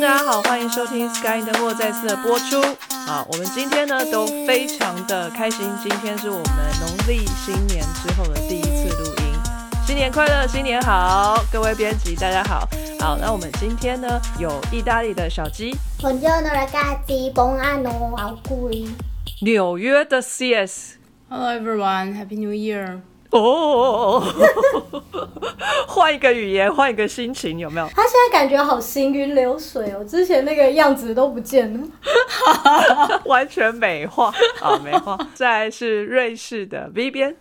大家好，欢迎收听 Sky 的莫再次的播出。好，我们今天呢都非常的开心，今天是我们农历新年之后的第一次录音，新年快乐，新年好，各位编辑大家好。好，那我们今天呢有意大利的小鸡.纽约的 CS。Hello everyone, Happy New Year！哦，换一个语言，换一个心情，有没有？他现在感觉好行云流水哦，之前那个样子都不见了，完全美化啊，美化。再是瑞士的 V 边，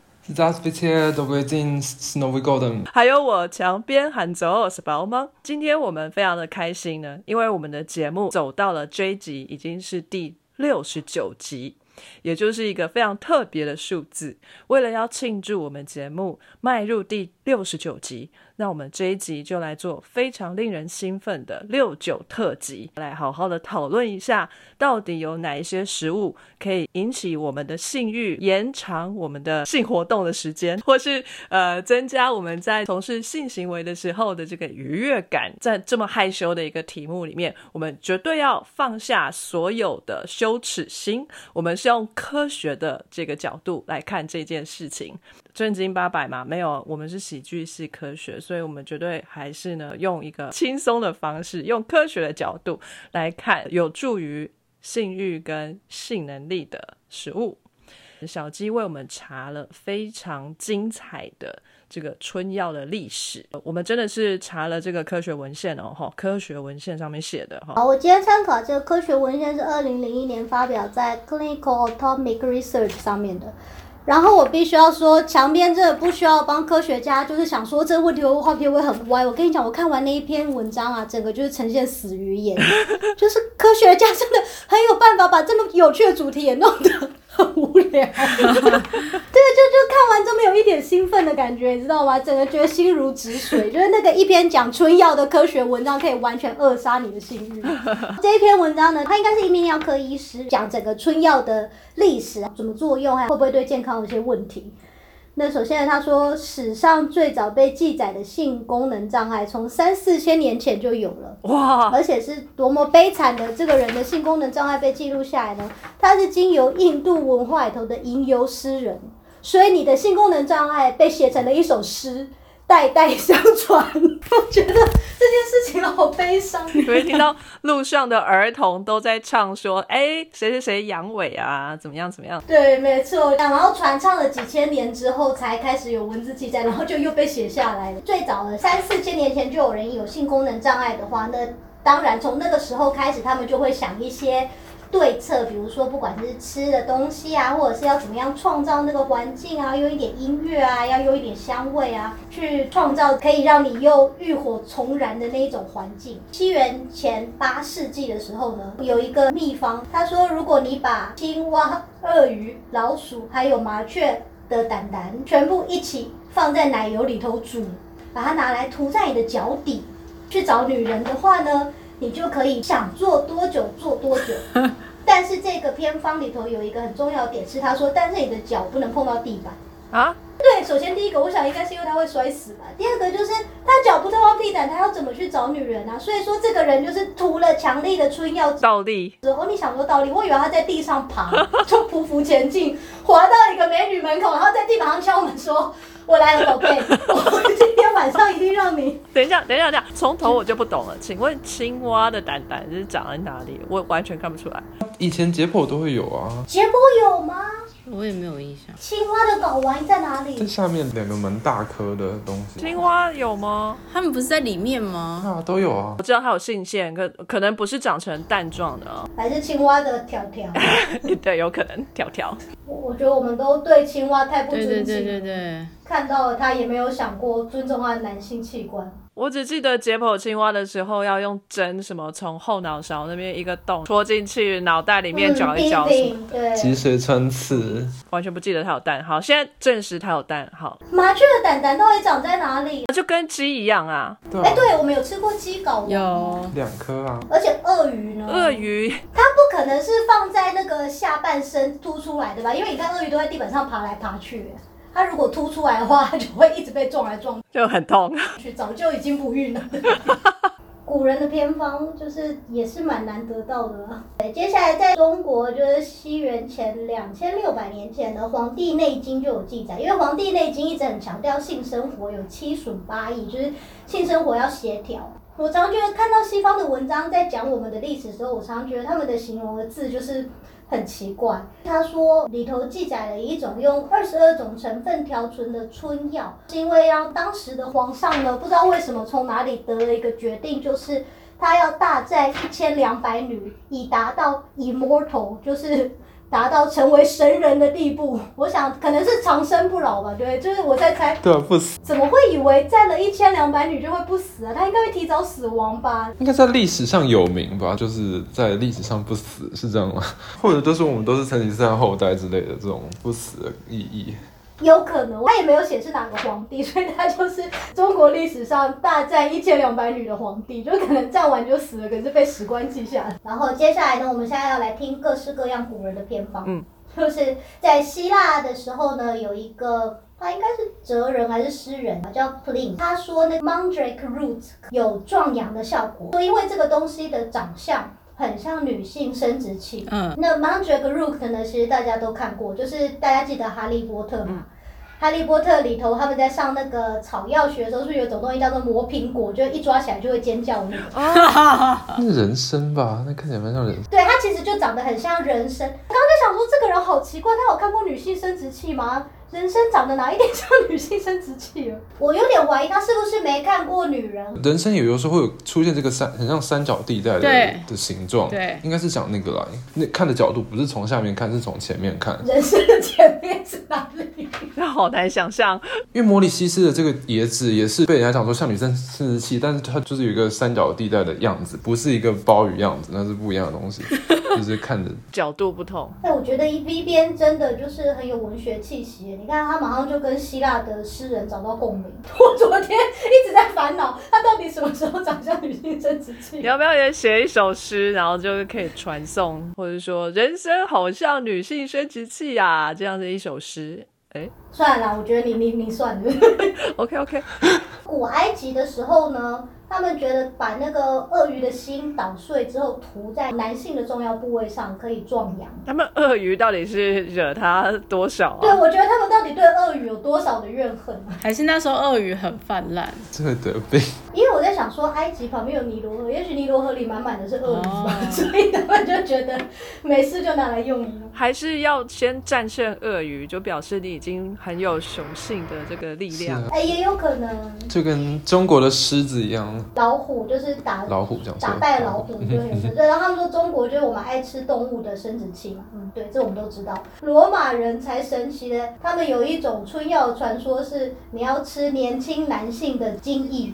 还有我墙边喊我是宝吗？今天我们非常的开心呢，因为我们的节目走到了追集，已经是第六十九集。也就是一个非常特别的数字。为了要庆祝我们节目迈入第六十九集，那我们这一集就来做非常令人兴奋的六九特辑，来好好的讨论一下，到底有哪一些食物可以引起我们的性欲，延长我们的性活动的时间，或是呃增加我们在从事性行为的时候的这个愉悦感。在这么害羞的一个题目里面，我们绝对要放下所有的羞耻心，我们是用科学的这个角度来看这件事情。正经八百嘛，没有，我们是喜剧系科学，所以我们绝对还是呢用一个轻松的方式，用科学的角度来看，有助于性欲跟性能力的食物。小鸡为我们查了非常精彩的这个春药的历史，我们真的是查了这个科学文献哦，哈，科学文献上面写的哈。好，我今天参考这个科学文献是二零零一年发表在 Clinical Atomic Research 上面的。然后我必须要说，墙边这个不需要帮科学家，就是想说这个问题会话题会很歪。我跟你讲，我看完那一篇文章啊，整个就是呈现死鱼眼，就是科学家真的很有办法把这么有趣的主题也弄得很无聊。对，就就看完都没有一点兴奋的感觉，你知道吗？整个觉得心如止水，就是那个一篇讲春药的科学文章可以完全扼杀你的性欲。这一篇文章呢，它应该是一名药科医师讲整个春药的历史，怎么作用，还会不会对健康有些问题。那首先他说，史上最早被记载的性功能障碍，从三四千年前就有了。哇，而且是多么悲惨的这个人的性功能障碍被记录下来呢？他是经由印度文化里头的吟游诗人，所以你的性功能障碍被写成了一首诗，代代相传。我觉得这件事情好悲伤。你会听到路上的儿童都在唱说：“哎，谁谁谁阳痿啊，怎么样怎么样。”对，没错。然后传唱了几千年之后，才开始有文字记载，然后就又被写下来了。最早的三四千年前就有人有性功能障碍的话，那当然从那个时候开始，他们就会想一些对策，比如说不管是吃的东西啊，或者是要怎么样创造那个环境啊，用一点音乐啊，要用一点香味啊，去创造可以让你又浴火重燃的那一种环境。西元前八世纪的时候呢，有一个秘方，他说如果你把青蛙、鳄鱼、老鼠还有麻雀的胆胆全部一起放在奶油里头煮，把它拿来涂在你的脚底，去找女人的话呢，你就可以想做多久做多久。但是这个偏方里头有一个很重要的点是，他说，但是你的脚不能碰到地板。啊，对，首先第一个，我想应该是因为他会摔死吧。第二个就是他脚不碰到地板，他要怎么去找女人啊？所以说这个人就是涂了强力的春药倒立，之后，你想说倒立，我以为他在地上爬，就匍匐前进，滑到一个美女门口，然后在地板上敲门说：“我来了，宝贝，我今天晚上一定让你。等一下，等一下，等一下，从头我就不懂了。请问青蛙的蛋蛋是长在哪里？我完全看不出来。以前解剖都会有啊，”解剖有吗？我也没有印象。青蛙的睾丸在哪里？这？下面两个蛮大颗的东西青蛙有吗？它们不是在里面吗？啊，都有啊我。知道它有性腺，可可能不是长成蛋状的啊。还是青蛙的条条？对，有可能条条。我我觉得我们都对青蛙太不尊敬了。对对对对，看到了它也没有想过尊重它的男性器官。我只记得解剖青蛙的时候要用针什么从后脑勺那边一个洞戳进去脑袋里面搅一搅什么的，对。脊髓穿刺，完全不记得它有蛋。好，现在证实它有蛋。好，麻雀的蛋蛋到底长在哪里？就跟鸡一样啊。哎、对啊，对，我们有吃过鸡睾丸，有两颗啊，而且鳄鱼呢？鳄鱼它不可能是放在那个下半身凸出来的吧？因为你看鳄鱼都在地板上爬来爬去，它如果凸出来的话，它就会一直被撞来撞就很痛。去，早就已经不孕了。古人的偏方就是也是蛮难得到的啦。对，接下来在中国就是西元前两千六百年前的《黄帝内经》就有记载，因为《黄帝内经》一直很强调性生活有七损八益，就是性生活要协调。我常觉得看到西方的文章在讲我们的历史的时候，我常觉得他们的形容的字就是很奇怪。他说里头记载了一种用二十二种成分调纯的春药，是因为让当时的皇上呢，不知道为什么从哪里得了一个决定，就是他要大战一千两百女，以达到 immortal，就是。达到成为神人的地步，我想可能是长生不老吧，对，就是我在猜，对啊，不死，怎么会以为占了一千两百女就会不死啊？他应该会提早死亡吧？应该在历史上有名吧？就是在历史上不死是这样吗？或者就是我们都是成吉思汗后代之类的这种不死的意义。有可能，他也没有显示哪个皇帝，所以他就是中国历史上大战一千两百女的皇帝，就可能战完就死了，可是被史官记下来。然后接下来呢，我们现在要来听各式各样古人的偏方。嗯，就是在希腊的时候呢，有一个他应该是哲人还是诗人啊，叫 Pliny，他说那个 mandrake root 有壮阳的效果，说因为这个东西的长相。很像女性生殖器，嗯，那 mandrake root 呢？其实大家都看过，就是大家记得哈利波特嘛。哈利波特里头，他们在上那个草药学的时候，是不是有种东西叫做魔苹果？就一抓起来就会尖叫的那 个。那人参吧，那看起来蛮像人参。对，它其实就长得很像人参。我刚刚在想说，这个人好奇怪，他有看过女性生殖器吗？人生长得哪一点像女性生殖器了？我有点怀疑他是不是没看过女人。人生有有时候会有出现这个三很像三角地带的的形状，对应该是讲那个啦。那看的角度不是从下面看，是从前面看。人生的前面是哪里？那好难想象。因为摩里西斯的这个椰子也是被人家讲说像女生生殖器，但是它就是有一个三角地带的样子，不是一个鲍鱼样子，那是不一样的东西，就是看的角度不同，但我觉得 V 边真的就是很有文学气息。你看他马上就跟希腊的诗人找到共鸣。我昨天一直在烦恼，他到底什么时候长像女性生殖器你？要不要也写一首诗，然后就是可以传送，或者说人生好像女性生殖器呀、这样的一首诗。哎算了啦，我觉得你你你算了。OK OK，古埃及的时候呢，他们觉得把那个鳄鱼的心捣碎之后涂在男性的重要部位上可以壮阳。他们鳄鱼到底是惹他多少啊对，啊？我觉得他们到底对鳄鱼有多少的怨恨啊？还是那时候鳄鱼很泛滥，这会得病。因为我在想说，埃及旁边有尼罗河，也许尼罗河里满满的是鳄鱼 所以他们就觉得没事就拿来用一用。还是要先战胜鳄鱼，就表示你已经很有雄性的这个力量。哎、也有可能就跟中国的狮子一样，老虎就是打老虎这样打败老虎就是对，然后他们说中国就是我们爱吃动物的生殖器嘛，嗯，对，这我们都知道。罗马人才神奇的，他们有一种春药传说是你要吃年轻男性的精液，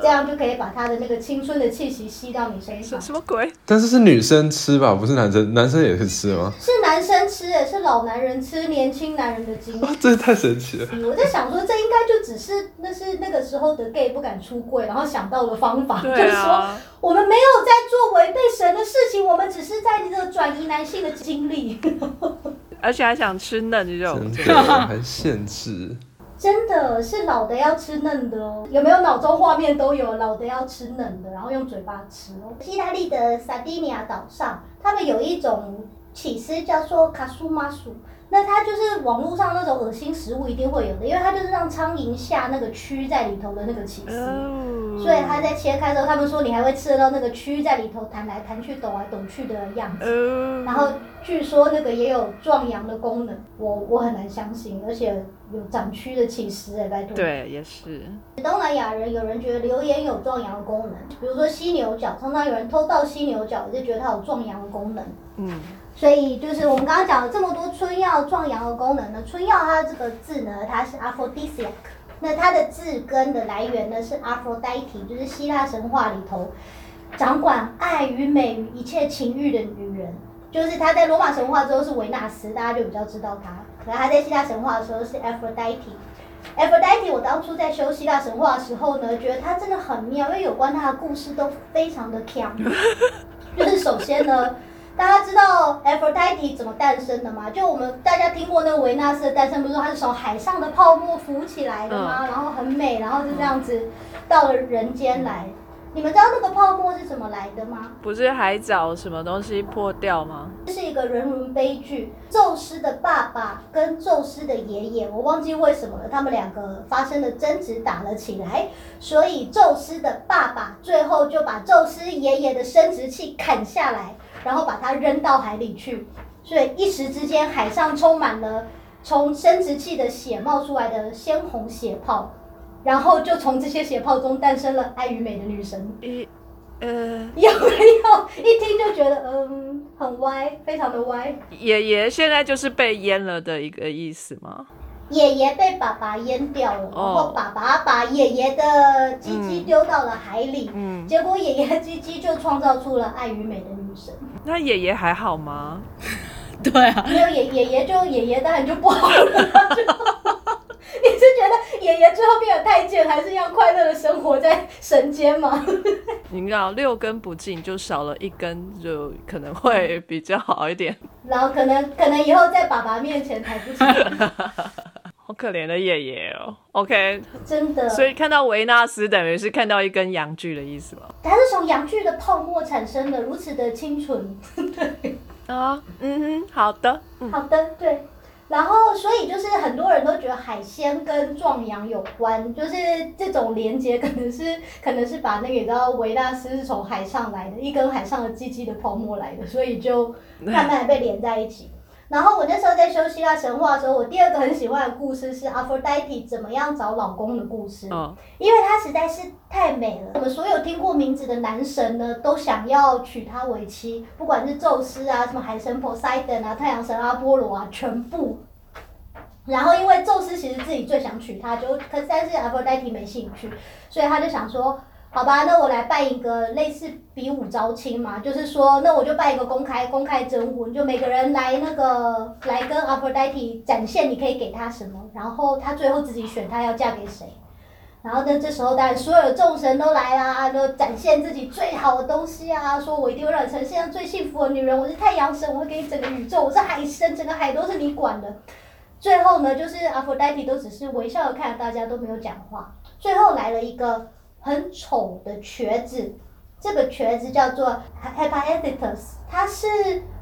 这样就可以把他的那个青春的气息吸到你身上什。么鬼？但是是女生吃吧，不是男生，男生也是吃吗？是男生吃的，是老男人吃年轻男人的精液哇。，这也太神奇了！我在想说，这应该就只是那是那个时候的 gay 不敢出柜，然后想到的方法，就是说啊，我们没有在做违背神的事情，我们只是在这个转移男性的精力。而且还想吃嫩肉，真的还限制，真的是老的要吃嫩的哦，有没有脑中画面都有？老的要吃嫩的，然后用嘴巴吃哦。意大利的萨丁尼亚岛上，他们有一种起司叫做卡苏马薯，那它就是网络上那种恶心食物一定会有的，因为它就是让苍蝇下那个蛆在里头的那个起司。哦所以它在切开的时候，他们说你还会吃得到那个蛆在里头弹来弹去、抖来抖去的样子。哦，然后据说那个也有壮阳的功能，我我很难相信，而且有长蛆的起司哎，拜托。。对，也是，东南亚人有人觉得榴莲有壮阳的功能，比如说犀牛角，常常有人偷到犀牛角，也是觉得它有壮阳的功能。嗯，所以就是我们刚刚讲了这么多春药壮阳的功能呢，春药它这个字呢，它是 aphrodisiac，那它的字根的来源呢是 Aphrodite，就是希腊神话里头掌管爱与美与一切情欲的女人。就是她在罗马神话之后是维纳斯，大家就比较知道她。可是她在希腊神话的时候是 Aphrodite。Aphrodite，我当初在修希腊神话的时候呢，觉得她真的很妙，因为有关她的故事都非常的强。就是首先呢，大家知道 Aphrodite 怎么诞生的吗？就我们大家听过那个维纳斯的诞生，不是说它是从海上的泡沫浮起来的吗？然后很美，然后就这样子到了人间来。你们知道那个泡沫是怎么来的吗？不是海藻什么东西破掉吗？这是一个人伦悲剧。宙斯的爸爸跟宙斯的爷爷，我忘记为什么了，他们两个发生了争执，打了起来。所以宙斯的爸爸最后就把宙斯爷爷的生殖器砍下来，然后把它扔到海里去。所以一时之间，海上充满了从生殖器的血冒出来的鲜红血泡。然后就从这些血泡中诞生了爱与美的女神，一呃，有没有？一听就觉得嗯，很歪，非常的歪。爷爷现在就是被淹了的一个意思吗？爷爷被爸爸淹掉了，然后爸爸把爷爷的鸡鸡丢到了海里，嗯，结果爷爷的鸡鸡就创造出了爱与美的女神。那爷爷还好吗？对啊，没有爷爷爷就爷爷当然就不好了。你是觉得爷爷最后变了太监，还是要快乐的生活在神间吗？你知道六根不净，就少了一根，就可能会比较好一点。然后可能可能以后在爸爸面前抬不起来。好可怜的爷爷哦。OK，真的。所以看到维纳斯，等于是看到一根阳具的意思吗？它是从阳具的泡沫产生的，如此的清纯。对 啊，嗯哼，好的，好的，对。然后，所以就是很多人都觉得海鲜跟壮阳有关，就是这种连接可能是可能是把那个你知道维纳斯是从海上来的，一根海上的鸡鸡的泡沫来的，所以就慢慢的被连在一起。然后我那时候在修希腊神话的时候，我第二个很喜欢的故事是阿佛戴蒂怎么样找老公的故事，因为她实在是太美了。我们所有听过名字的男神呢，都想要娶她为妻，不管是宙斯啊，什么海神 Poseidon 啊，太阳神阿波罗啊，全部。然后因为宙斯其实自己最想娶她，就可但是阿佛戴蒂没兴趣，所以他就想说。好吧，那我来办一个类似比武招亲嘛，就是说，那我就办一个公开公开征婚，就每个人来那个来跟阿佛戴蒂展现你可以给他什么，然后他最后自己选他要嫁给谁。然后呢，这时候当然所有的众神都来啦，都展现自己最好的东西啊，说我一定会让你成世界上最幸福的女人，我是太阳神，我会给你整个宇宙，我是海神，整个海都是你管的。最后呢，就是阿佛戴蒂都只是微笑的看着大家，都没有讲话。最后来了一个。很丑的瘸子，这个瘸子叫做 h e p a e t i t u s 他是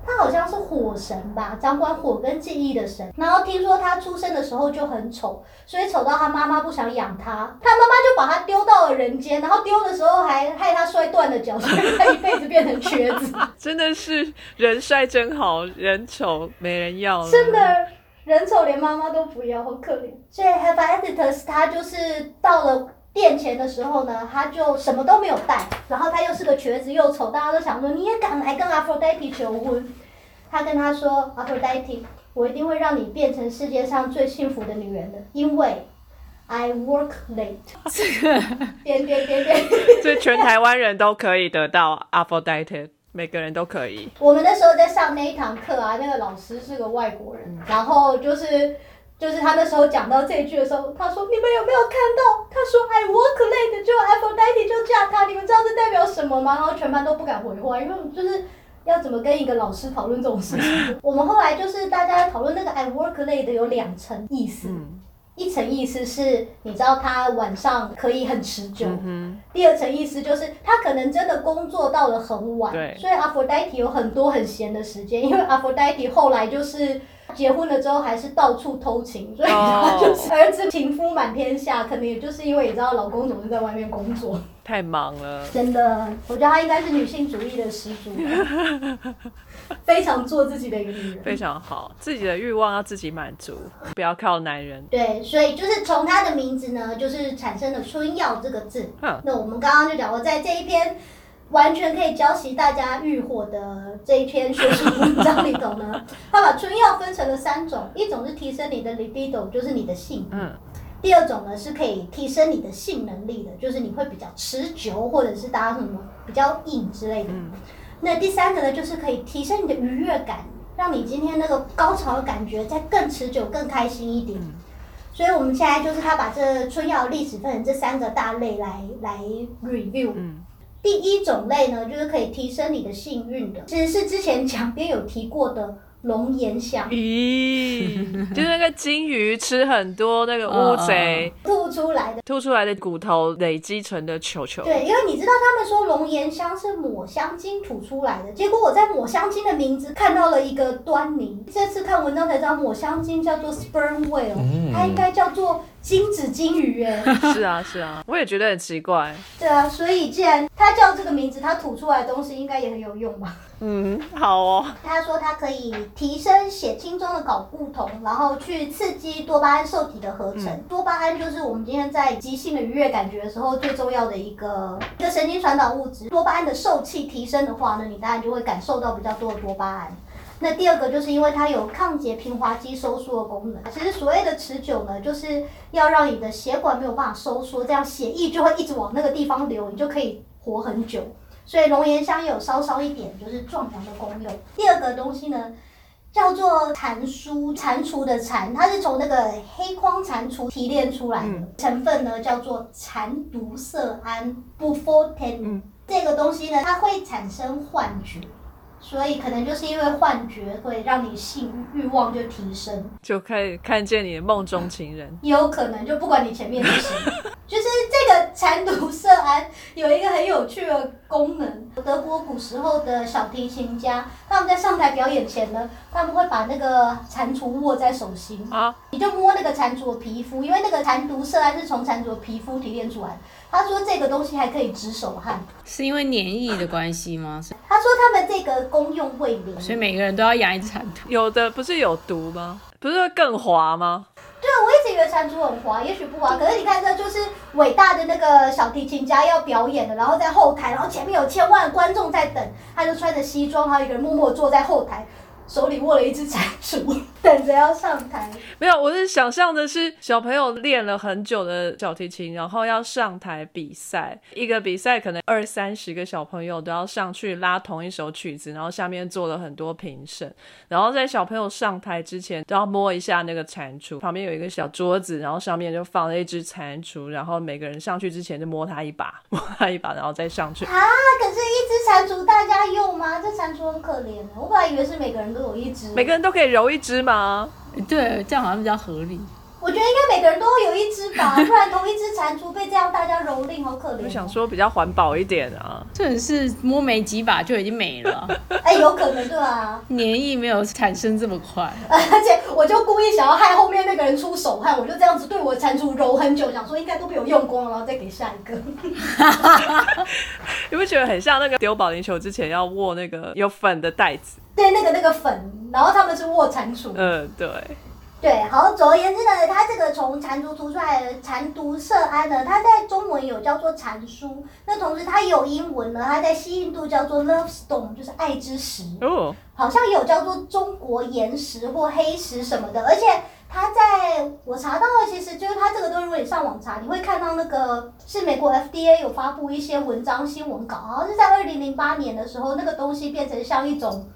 他好像是火神吧，掌管火跟记忆的神。然后听说他出生的时候就很丑，所以丑到他妈妈不想养他，他妈妈就把他丢到了人间。然后丢的时候还害他摔断了脚，所以他一辈子变成瘸子。真的是人帅真好人丑没人要。真的人丑连妈妈都不要，好可怜。所以 h e p a e t i t u s 他就是到了。殿前的时候呢，他就什么都没有带，然后他又是个瘸子又丑，大家都想说你也敢来跟阿佛戴蒂求婚？他跟他说：“阿佛戴蒂，我一定会让你变成世界上最幸福的女人的，因为 I work late。”这个点点点点，这全台湾人都可以得到阿佛戴蒂，每个人都可以。我们那时候在上那一堂课啊，那个老师是个外国人，然后就是。就是他那时候讲到这一句的时候，他说：“你们有没有看到？他说 I work late，就 Aphrodite 就嫁他，你们知道这代表什么吗？”然后全班都不敢回话，因为就是要怎么跟一个老师讨论这种事情。我们后来就是大家讨论那个 I work late 的有两层意思，一层意思是你知道他晚上可以很持久，第二层意思就是他可能真的工作到了很晚，所以 Aphrodite 有很多很闲的时间，因为 Aphrodite 后来就是。结婚了之后还是到处偷情，所以他就是儿子情夫满天下，可能也就是因为你知道老公总是在外面工作，太忙了。真的，我觉得她应该是女性主义的始祖，非常做自己的一个女人，非常好，自己的欲望要自己满足，不要靠男人。对，所以就是从她的名字呢，就是产生了春药这个字。那我们刚刚就讲过，在这一篇。完全可以教习大家欲火的这一篇学术文章里头呢，他把春药分成了三种，一种是提升你的 libido，就是你的性嗯，第二种呢是可以提升你的性能力的，就是你会比较持久，或者是搭什么比较硬之类的。那第三个呢，就是可以提升你的愉悦感，让你今天那个高潮的感觉再更持久、更开心一点。所以我们现在就是他把这春药历史分成这三个大类来来 review。第一种类呢，就是可以提升你的幸运的，其实是之前讲边有提过的龙涎香。咦，就是那个金鱼吃很多那个乌贼吐出来的。吐出来的骨头累积成的球球。对，因为你知道他们说龙涎香是抹香鲸吐出来的，结果我在抹香鲸的名字看到了一个端倪。这次看文章才知道，抹香鲸叫做 sperm whale，、嗯它应该叫做精子金鱼哎。是啊，是啊，我也觉得很奇怪。对啊，所以既然它叫这个名字，它吐出来的东西应该也很有用吧？嗯，好哦。他说它可以提升血清中的睾固酮，然后去刺激多巴胺受体的合成。多巴胺就是我们今天在急性的愉悦感觉的时候最重要的一个一个神经传导物质。多巴胺的受气提升的话呢，你当然就会感受到比较多的多巴胺。那第二个就是因为它有抗结平滑肌收缩的功能。其实所谓的持久呢，就是要让你的血管没有办法收缩，这样血液就会一直往那个地方流，你就可以活很久。所以龙涎香有稍稍一点就是壮阳的功用。第二个东西呢，叫做蟾酥，蟾蜍的蟾，它是从那个黑框蟾蜍提炼出来的，成分呢叫做蟾毒色胺 （bufoten）。这个东西呢，它会产生幻觉。所以可能就是因为幻觉会让你性欲望就提升，就可以看见你的梦中情人。也有可能就不管你前面是谁，就是这个蟾毒色胺有一个很有趣的功能。德国古时候的小提琴家，他们在上台表演前呢，他们会把那个蟾蜍握在手心，啊，你就摸那个蟾蜍的皮肤，因为那个蟾毒色胺是从蟾蜍的皮肤提炼出来。他说这个东西还可以止手汗，是因为黏液的关系吗？是他说他们这个功用会灵。所以每个人都要养一只蟾蜍。有的不是有毒吗？不是会更滑吗？对，我一直以为蟾蜍很滑，也许不滑。可是你看，这就是伟大的那个小提琴家要表演的，然后在后台，然后前面有千万观众在等，他就穿着西装，还有一个人默默坐在后台，手里握了一只蟾蜍，等着要上台。没有，我是想象的是小朋友练了很久的小提琴，然后要上台比赛。一个比赛可能二三十个小朋友都要上去拉同一首曲子，然后下面做了很多评审，然后在小朋友上台之前都要摸一下那个蟾蜍，旁边有一个小桌子，然后上面就放了一只蟾蜍，然后每个人上去之前就摸它一把，摸它一把，然后再上去。啊，可是，一只蟾蜍大家用吗？这蟾蜍很可怜的，我本来以为是每个人都有一只。每个人都可以揉一只吗？对，这样好像比较合理。我觉得应该每个人都有一只吧，不然同一只蟾蜍被这样大家蹂躏，好可怜、哦。我想，说比较环保一点啊。这种是摸没几把就已经没了，哎、有可能对啊。黏液没有产生这么快。而且我就故意想要害后面那个人出手汗，我就这样子对我的蟾蜍揉很久，想说应该都被我用光了，然后再给下一个。你不觉得很像那个丢保龄球之前要握那个有粉的袋子？对，那个那个粉，然后他们是握蟾蜍。嗯，对。对，好，总而言之呢，它这个从蟾蜍吐出来的蟾毒色胺呢，它在中文有叫做蟾酥，那同时它有英文呢，它在西印度叫做 love stone，就是爱之石。哦，好像有叫做中国岩石或黑石什么的，而且它在我查到的，其实就是它这个东西，如果你上网查，你会看到那个是美国 FDA 有发布一些文章新闻稿，好像是在二零零八年的时候，那个东西变成像一种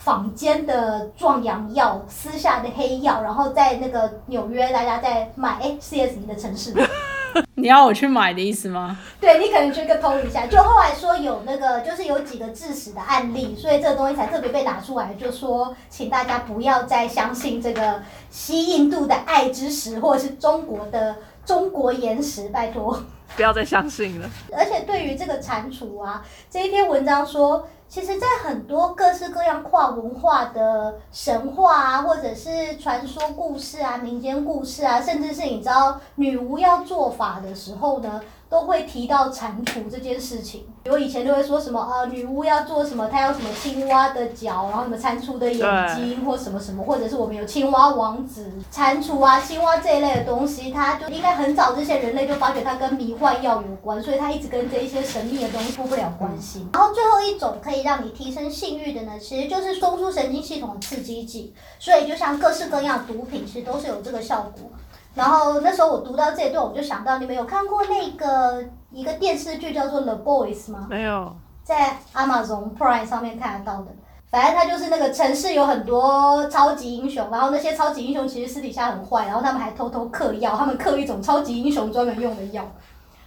坊间的壮阳药，私下的黑药，然后在那个纽约大家在买，哎，CS 的城市。你要我去买的意思吗？对你可能去个偷一下，就后来说有那个，就是有几个致死的案例，所以这个东西才特别被拿出来，就说请大家不要再相信这个西印度的爱之石，或者是中国的中国岩石，拜托。不要再相信了。而且对于这个蟾蜍啊，这一篇文章说，其实，在很多各式各样跨文化的神话啊，或者是传说故事啊、民间故事啊，甚至是你知道女巫要做法的时候呢，都会提到蟾蜍这件事情。我以前都会说什么呃，女巫要做什么，她要什么青蛙的脚，然后什么蟾蜍的眼睛，或什么什么，或者是我们有青蛙王子、蟾蜍啊、青蛙这一类的东西，它就应该很早之前人类就发觉它跟迷幻药有关，所以它一直跟这一些神秘的东西脱不了关系。然后最后一种可以让你提升性欲的呢，其实就是中枢神经系统的刺激剂，所以就像各式各样毒品，其实都是有这个效果。然后那时候我读到这一段，我就想到你们有看过那个一个电视剧叫做《The Boys》吗？没有，在 Amazon Prime 上面看得到的。反正他就是那个城市有很多超级英雄，然后那些超级英雄其实私底下很坏，然后他们还偷偷嗑药，他们嗑一种超级英雄专门用的药。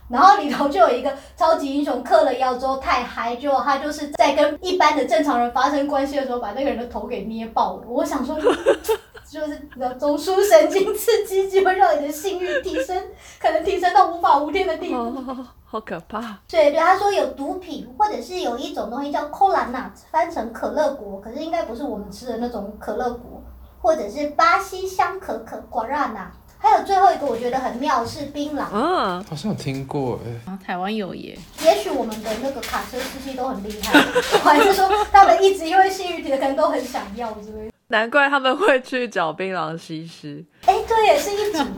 然后里头就有一个超级英雄嗑了药之后太嗨，结果他就是在跟一般的正常人发生关系的时候，把那个人的头给捏爆了。我想说，就是中枢神经刺激就会让你的性欲提升，可能提升到无法无天的地步。哦，好可怕！对对，他说有毒品，或者是有一种东西叫 cola nut，翻成可乐果，可是应该不是我们吃的那种可乐果，或者是巴西香可可 guarana。还有最后一个我觉得很妙是槟榔，嗯，好像有听过哎，啊，台湾有耶，也许我们的那个卡车司机都很厉害，我还是说他们一直因为性欲提的可能都很想要之类的。难怪他们会去找槟榔西施。哎，这也是一种。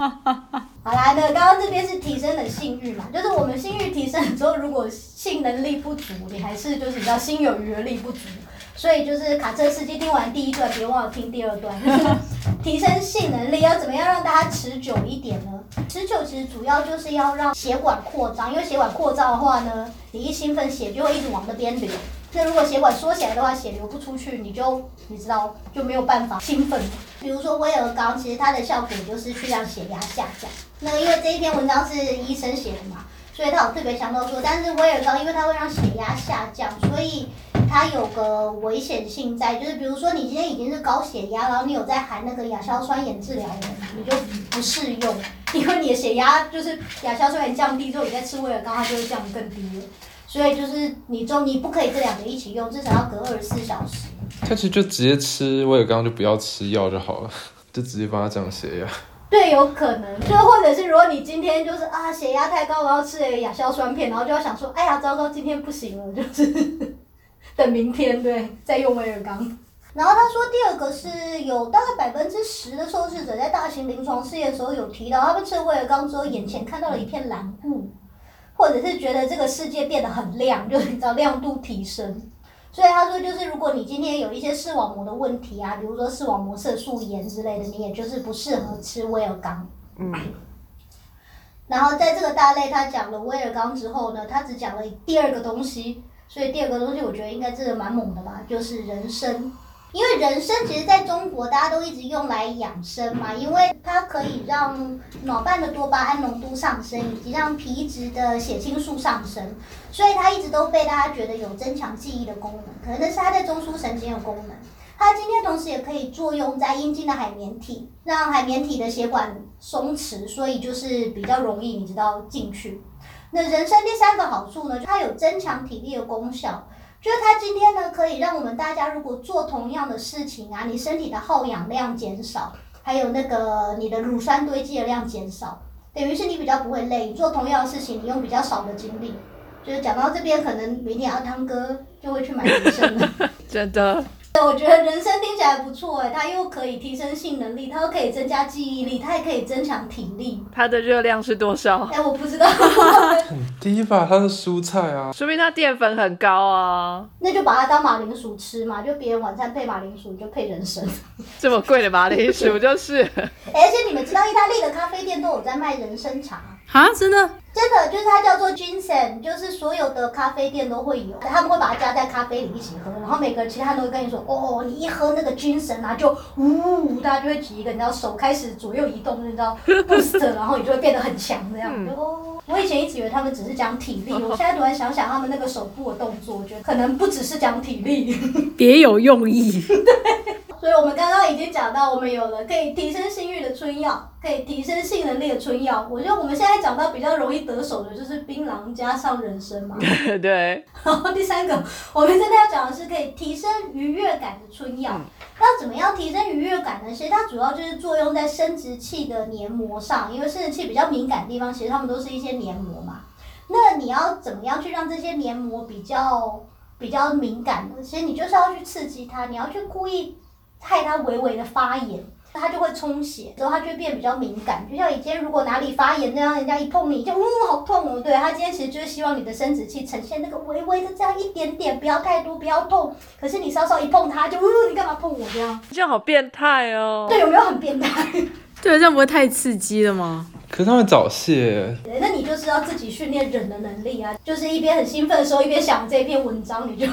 好啦，那刚刚这边是提升的性欲嘛，就是我们性欲提升了之后，如果性能力不足，你还是就是比较心有余而力不足，所以就是卡车司机听完第一段，别忘了听第二段，提升性能力要怎么样让大家持久一点呢？持久其实主要就是要让血管扩张，因为血管扩张的话呢，你一兴奋血就会一直往那边流。那如果血管缩起来的话，血流不出去，你就你知道就没有办法兴奋。比如说威尔刚，其实它的效果就是去让血压下降。那因为这一篇文章是医生写的嘛，所以他有特别强调说，但是威尔刚因为它会让血压下降，所以它有个危险性在，就是比如说你今天已经是高血压，然后你有在含那个亚硝酸盐治疗的，你就不适用，因为你的血压就是亚硝酸盐降低之后，你再吃威尔刚，它就会降更低了。所以就是你中你不可以这两个一起用，至少要隔二十四小时。他其实就直接吃威尔刚就不要吃药就好了，就直接帮他降血压。对，有可能，就或者是如果你今天就是啊血压太高，然后吃了一个亚硝酸片，然后就要想说，哎呀糟糕，今天不行了，就是 等明天对再用威尔刚。然后他说，第二个是有大概百分之十的受试者在大型临床试验的时候有提到，他们吃了威尔刚之后，眼前看到了一片蓝雾，或者是觉得这个世界变得很亮，就是你知道亮度提升。所以他说，就是如果你今天有一些视网膜的问题啊，比如说视网膜色素炎之类的，你也就是不适合吃威尔刚。嗯，然后在这个大类，他讲了威尔刚之后呢，他只讲了第二个东西，所以第二个东西我觉得应该真的蛮猛的吧，就是人参。因为人参其实在中国大家都一直用来养生嘛，因为它可以让脑瓣的多巴胺浓度上升，以及让皮质的血清素上升，所以它一直都被大家觉得有增强记忆的功能，可能那是它在中枢神经的功能。它今天同时也可以作用在阴茎的海绵体，让海绵体的血管松弛，所以就是比较容易你知道进去。那人参第三个好处呢，它有增强体力的功效。就是它今天呢，可以让我们大家如果做同样的事情啊，你身体的耗氧量减少，还有那个你的乳酸堆积的量减少，等于是你比较不会累，做同样的事情，你用比较少的精力。就是讲到这边，可能明天阿汤哥就会去买人参了。真的，我觉得人参听起来不错哎，它又可以提升性能力，它又可以增加记忆力，它还可以增强体力。它的热量是多少？哎，我不知道，很低吧？它是蔬菜啊，说明它淀粉很高啊！那就把它当马铃薯吃嘛，就别人晚餐配马铃薯，你就配人参。这么贵的马铃薯就是，哎而且你们知道意大利的咖啡店都有在卖人参茶。啊，真的？真的就是它叫做 ginseng，就是所有的咖啡店都会有，他们会把它加在咖啡里一起喝，然后每个人其他人都会跟你说，哦，你一喝那个 ginseng 啊，就呜，大家就会举一个，你知道手开始左右移动，你知道 boost，然后你就会变得很强这样。哦，我以前一直以为他们只是讲体力，我现在突然想想他们那个手部的动作，我觉得可能不只是讲体力。别有用意。对所以我们刚刚已经讲到，我们有了可以提升性欲的春药，可以提升性能力的春药。我觉得我们现在讲到比较容易得手的就是槟榔加上人参嘛。对，然后第三个，我们真的要讲的是可以提升愉悦感的春药。那怎么样提升愉悦感呢？其实它主要就是作用在生殖器的黏膜上，因为生殖器比较敏感的地方，其实它们都是一些黏膜嘛。那你要怎么样去让这些黏膜比较比较敏感呢？其实你就是要去刺激它，你要去故意害它微微的发炎。它就会充血，之后它就会变比较敏感。就像你今天如果哪里发炎，那样人家一碰你就呜好痛哦。对，它今天其实就是希望你的生殖器呈现那个微微的这样一点点，不要太多，不要痛。可是你稍稍一碰它就呜，你干嘛碰我这样？这样好变态哦。对，有没有很变态？对，这样不会太刺激了吗？可是他们早泄，对那你就是要自己训练忍的能力啊，就是一边很兴奋的时候，一边想这篇文章，你就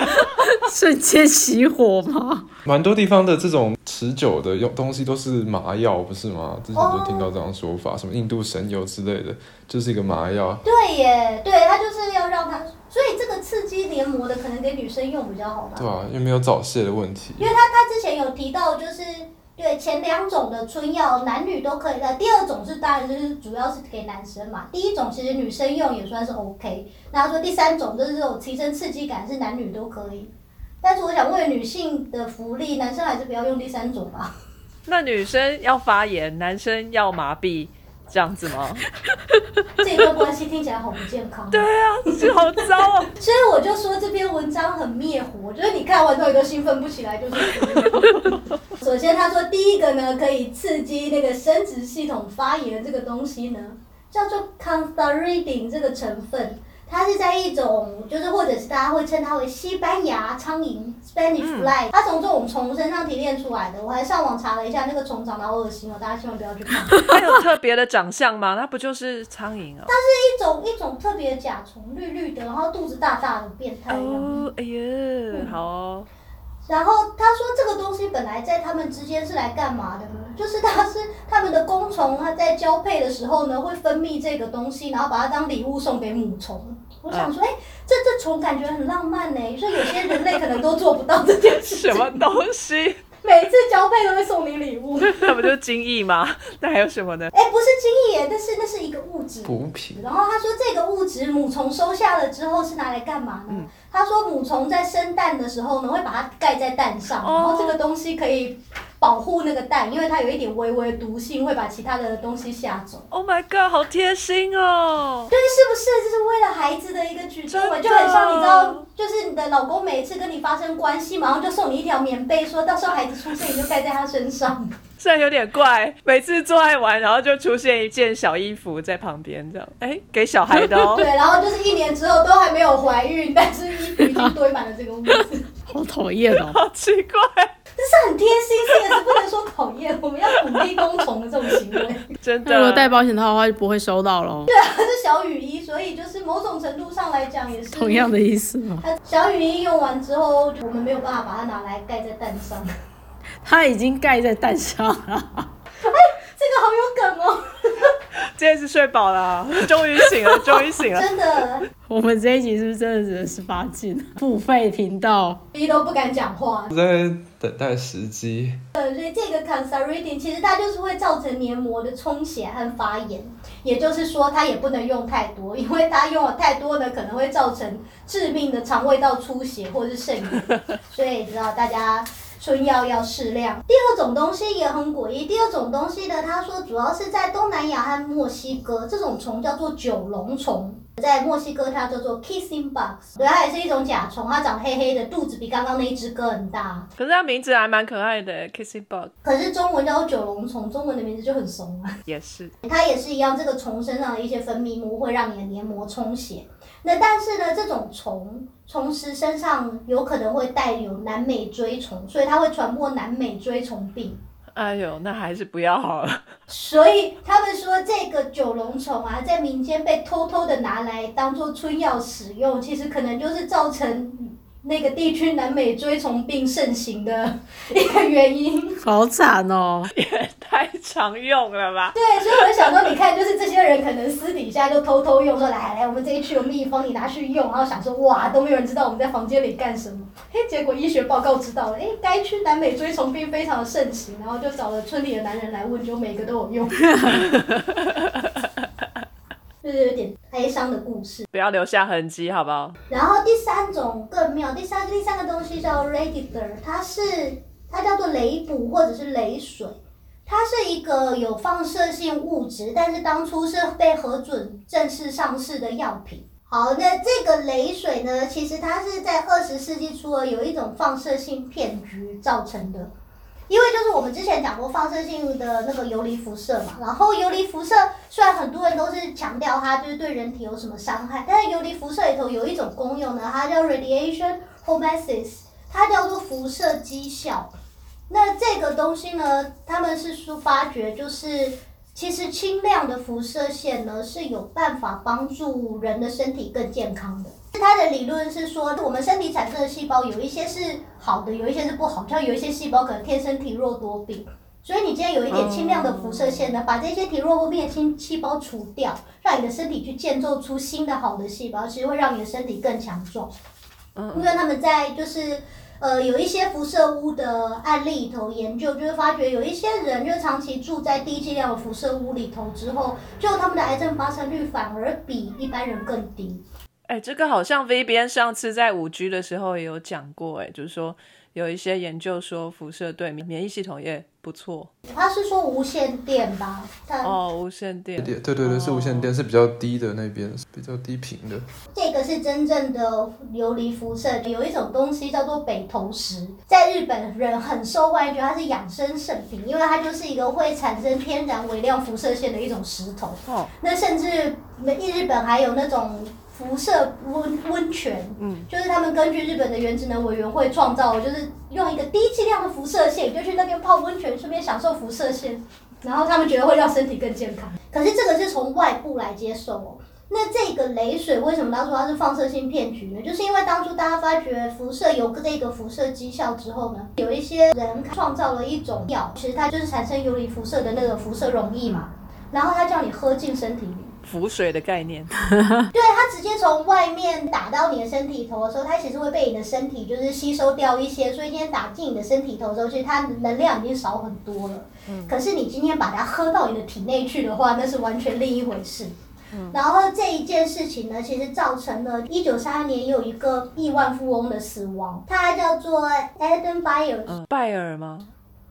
瞬间熄火吗？蛮多地方的这种持久的用东西都是麻药，不是吗？之前就听到这样说法，什么印度神油之类的，就是一个麻药。对耶，对他就是要让他，所以这个刺激黏膜的可能给女生用比较好吧？对啊，因为没有早泄的问题。因为他他之前有提到，就是对前两种的春药，男女都可以的。第二种是当然就是主要是给男生嘛，第一种其实女生用也算是 OK。那说第三种就是这种提升刺激感是男女都可以。但是我想为女性的福利，男生还是不要用第三种吧。那女生要发炎，男生要麻痹，这样子吗？这一段关系听起来好不健康。对啊，这好糟啊。所以我就说这篇文章很灭火，就是你看完之后你都兴奋不起来，就是。首先他说第一个呢，可以刺激那个生殖系统发炎这个东西呢，叫做 cantharidim 这个成分。它是在一种，就是或者是大家会称它为西班牙苍蝇 （Spanish fly），、它从这种虫身上提炼出来的。我还上网查了一下，那个虫长得好恶心哦，大家千万不要去看。它有特别的长相吗？它不就是苍蝇啊？一种一种特别的甲虫，绿绿的，然后肚子大大的，变态。哦，哎呀，好哦。然后他说这个东西本来在他们之间是来干嘛的呢？就是它是他们的公虫，它在交配的时候呢，会分泌这个东西，然后把它当礼物送给母虫。我想说，哎、这这虫感觉很浪漫呢，所以有些人类可能都做不到这件事情。什么东西？每次交配都会送你礼物。那不就是精益吗？那还有什么呢？哎，不是精液耶，但是那是一个物质。补品，然后他说这个物质母虫收下了之后是拿来干嘛呢？他说母虫在生蛋的时候呢，会把它盖在蛋上，哦然后这个东西可以保护那个蛋，因为它有一点微微的毒性，会把其他的东西吓走。Oh my god，好贴心哦！对，是不是？就是为了孩子的一个举动就很像你知道，就是你的老公每一次跟你发生关系，马上就送你一条棉被，说到时候孩子出生你就盖在他身上。虽然有点怪，每次做爱完，然后就出现一件小衣服在旁边，这样，哎，给小孩的哦 对，。然后就是一年之后都还没有怀孕，但是衣服已经堆满了这个屋子。好讨厌哦！好奇怪，这是很贴心，这也是不能说讨厌，我们要鼓励公虫的这种行为。真的如果带。保险套的话，就不会收到喽。对啊，它是小雨衣，所以就是某种程度上来讲也是同样的意思嘛？它 小雨衣用完之后，我们没有办法把它拿来盖在蛋上。它已经盖在蛋上了。这个好有梗哦，今天是睡饱了，终于醒了，终于醒了。真的，我们这一集是不是真的只能十八禁？付费频道，逼都不敢讲话。在等待时机。呃，所以这个 cancerating 其实它就是会造成黏膜的充血和发炎，也就是说它也不能用太多，因为它用了太多呢，可能会造成致命的肠胃道出血或者是肾炎，所以知道大家。春药要适量。第二种东西也很诡异。第二种东西呢，他说主要是在东南亚和墨西哥，这种虫叫做九龙虫，在墨西哥它叫做 kissing bugs，对，它也是一种甲虫，它长黑黑的，肚子比刚刚那一只更大。可是它名字还蛮可爱的，Kissing Bug 可是中文叫做九龙虫，中文的名字就很怂啊。也是。它也是一样，这个虫身上的一些分泌物会让你的黏膜充血。那但是呢，这种虫虫食身上有可能会带有南美锥虫，所以它会传播南美锥虫病。哎呦，那还是不要好了。所以他们说这个九龙虫啊，在民间被偷偷的拿来当做春药使用，其实可能就是造成那个地区南美锥虫病盛行的 一个原因。好惨哦！也太常用了吧？对，所以我就想说，你看，就是这些人可能私底下就偷偷用，说来来，我们这一区有蜜蜂，你拿去用，然后想说哇，都没有人知道我们在房间里干什么。嘿，结果医学报告知道了，哎，该区南美锥虫病非常的盛行，然后就找了村里的男人来问，就每个都有用。就是有点哀伤的故事。不要留下痕迹，好不好？然后第三种更妙，第三第三个东西叫 radiator，它是它叫做雷补或者是雷水，它是一个有放射性物质，但是当初是被核准正式上市的药品。好，那这个雷水呢，其实它是在二十世纪初有一种放射性骗局造成的。因为就是我们之前讲过放射性的那个游离辐射嘛，然后游离辐射虽然很多人都是强调它就是对人体有什么伤害，但是游离辐射里头有一种功用呢，它叫 radiation homeostasis，它叫做辐射绩效。那这个东西呢，他们是说发觉就是。其实轻量的辐射线呢是有办法帮助人的身体更健康的，他的理论是说，我们身体产生的细胞有一些是好的，有一些是不好，像有一些细胞可能天生体弱多病。所以你今天有一点轻量的辐射线呢，把这些体弱多病的细细胞除掉，让你的身体去建构出新的好的细胞，其实会让你的身体更强壮。因为他们在就是呃有一些辐射屋的案例头研究，就会发觉有一些人就长期住在低剂量的辐射屋里头之后，就他们的癌症发生率反而比一般人更低。哎，这个好像 V 边上次在五 G 的时候也有讲过，哎，就是说有一些研究说辐射对免疫系统也不错。他是说无线电吧？他哦，无线电，对对对，是无线电，是比较低的那边，比较低频的。这个是真正的琉璃辐射，有一种东西叫做北投石，在日本人很受欢迎，觉得它是养生圣品，因为它就是一个会产生天然微量辐射线的一种石头。哦，那甚至日本还有那种辐射温温泉，嗯，就是他们根据日本的原子能委员会创造，就是用一个低剂量的辐射线，就去那边泡温泉，顺便享受辐射线，然后他们觉得会让身体更健康。可是这个是从外部来接受哦。那这个雷水为什么当初它是放射性骗局呢？就是因为当初大家发觉辐射有这个辐射绩效之后呢，有一些人创造了一种药，其实它就是产生游离辐射的那个辐射溶液嘛，然后他叫你喝进身体里。浮水的概念。对，它直接从外面打到你的身体头的时候，它其实会被你的身体就是吸收掉一些，所以今天打进你的身体头的时候，其实它能量已经少很多了。嗯可是你今天把它喝到你的体内去的话，那是完全另一回事。然后这一件事情呢，其实造成了一九三二年有一个亿万富翁的死亡，他叫做 Adam Byers，嗯，拜尔吗？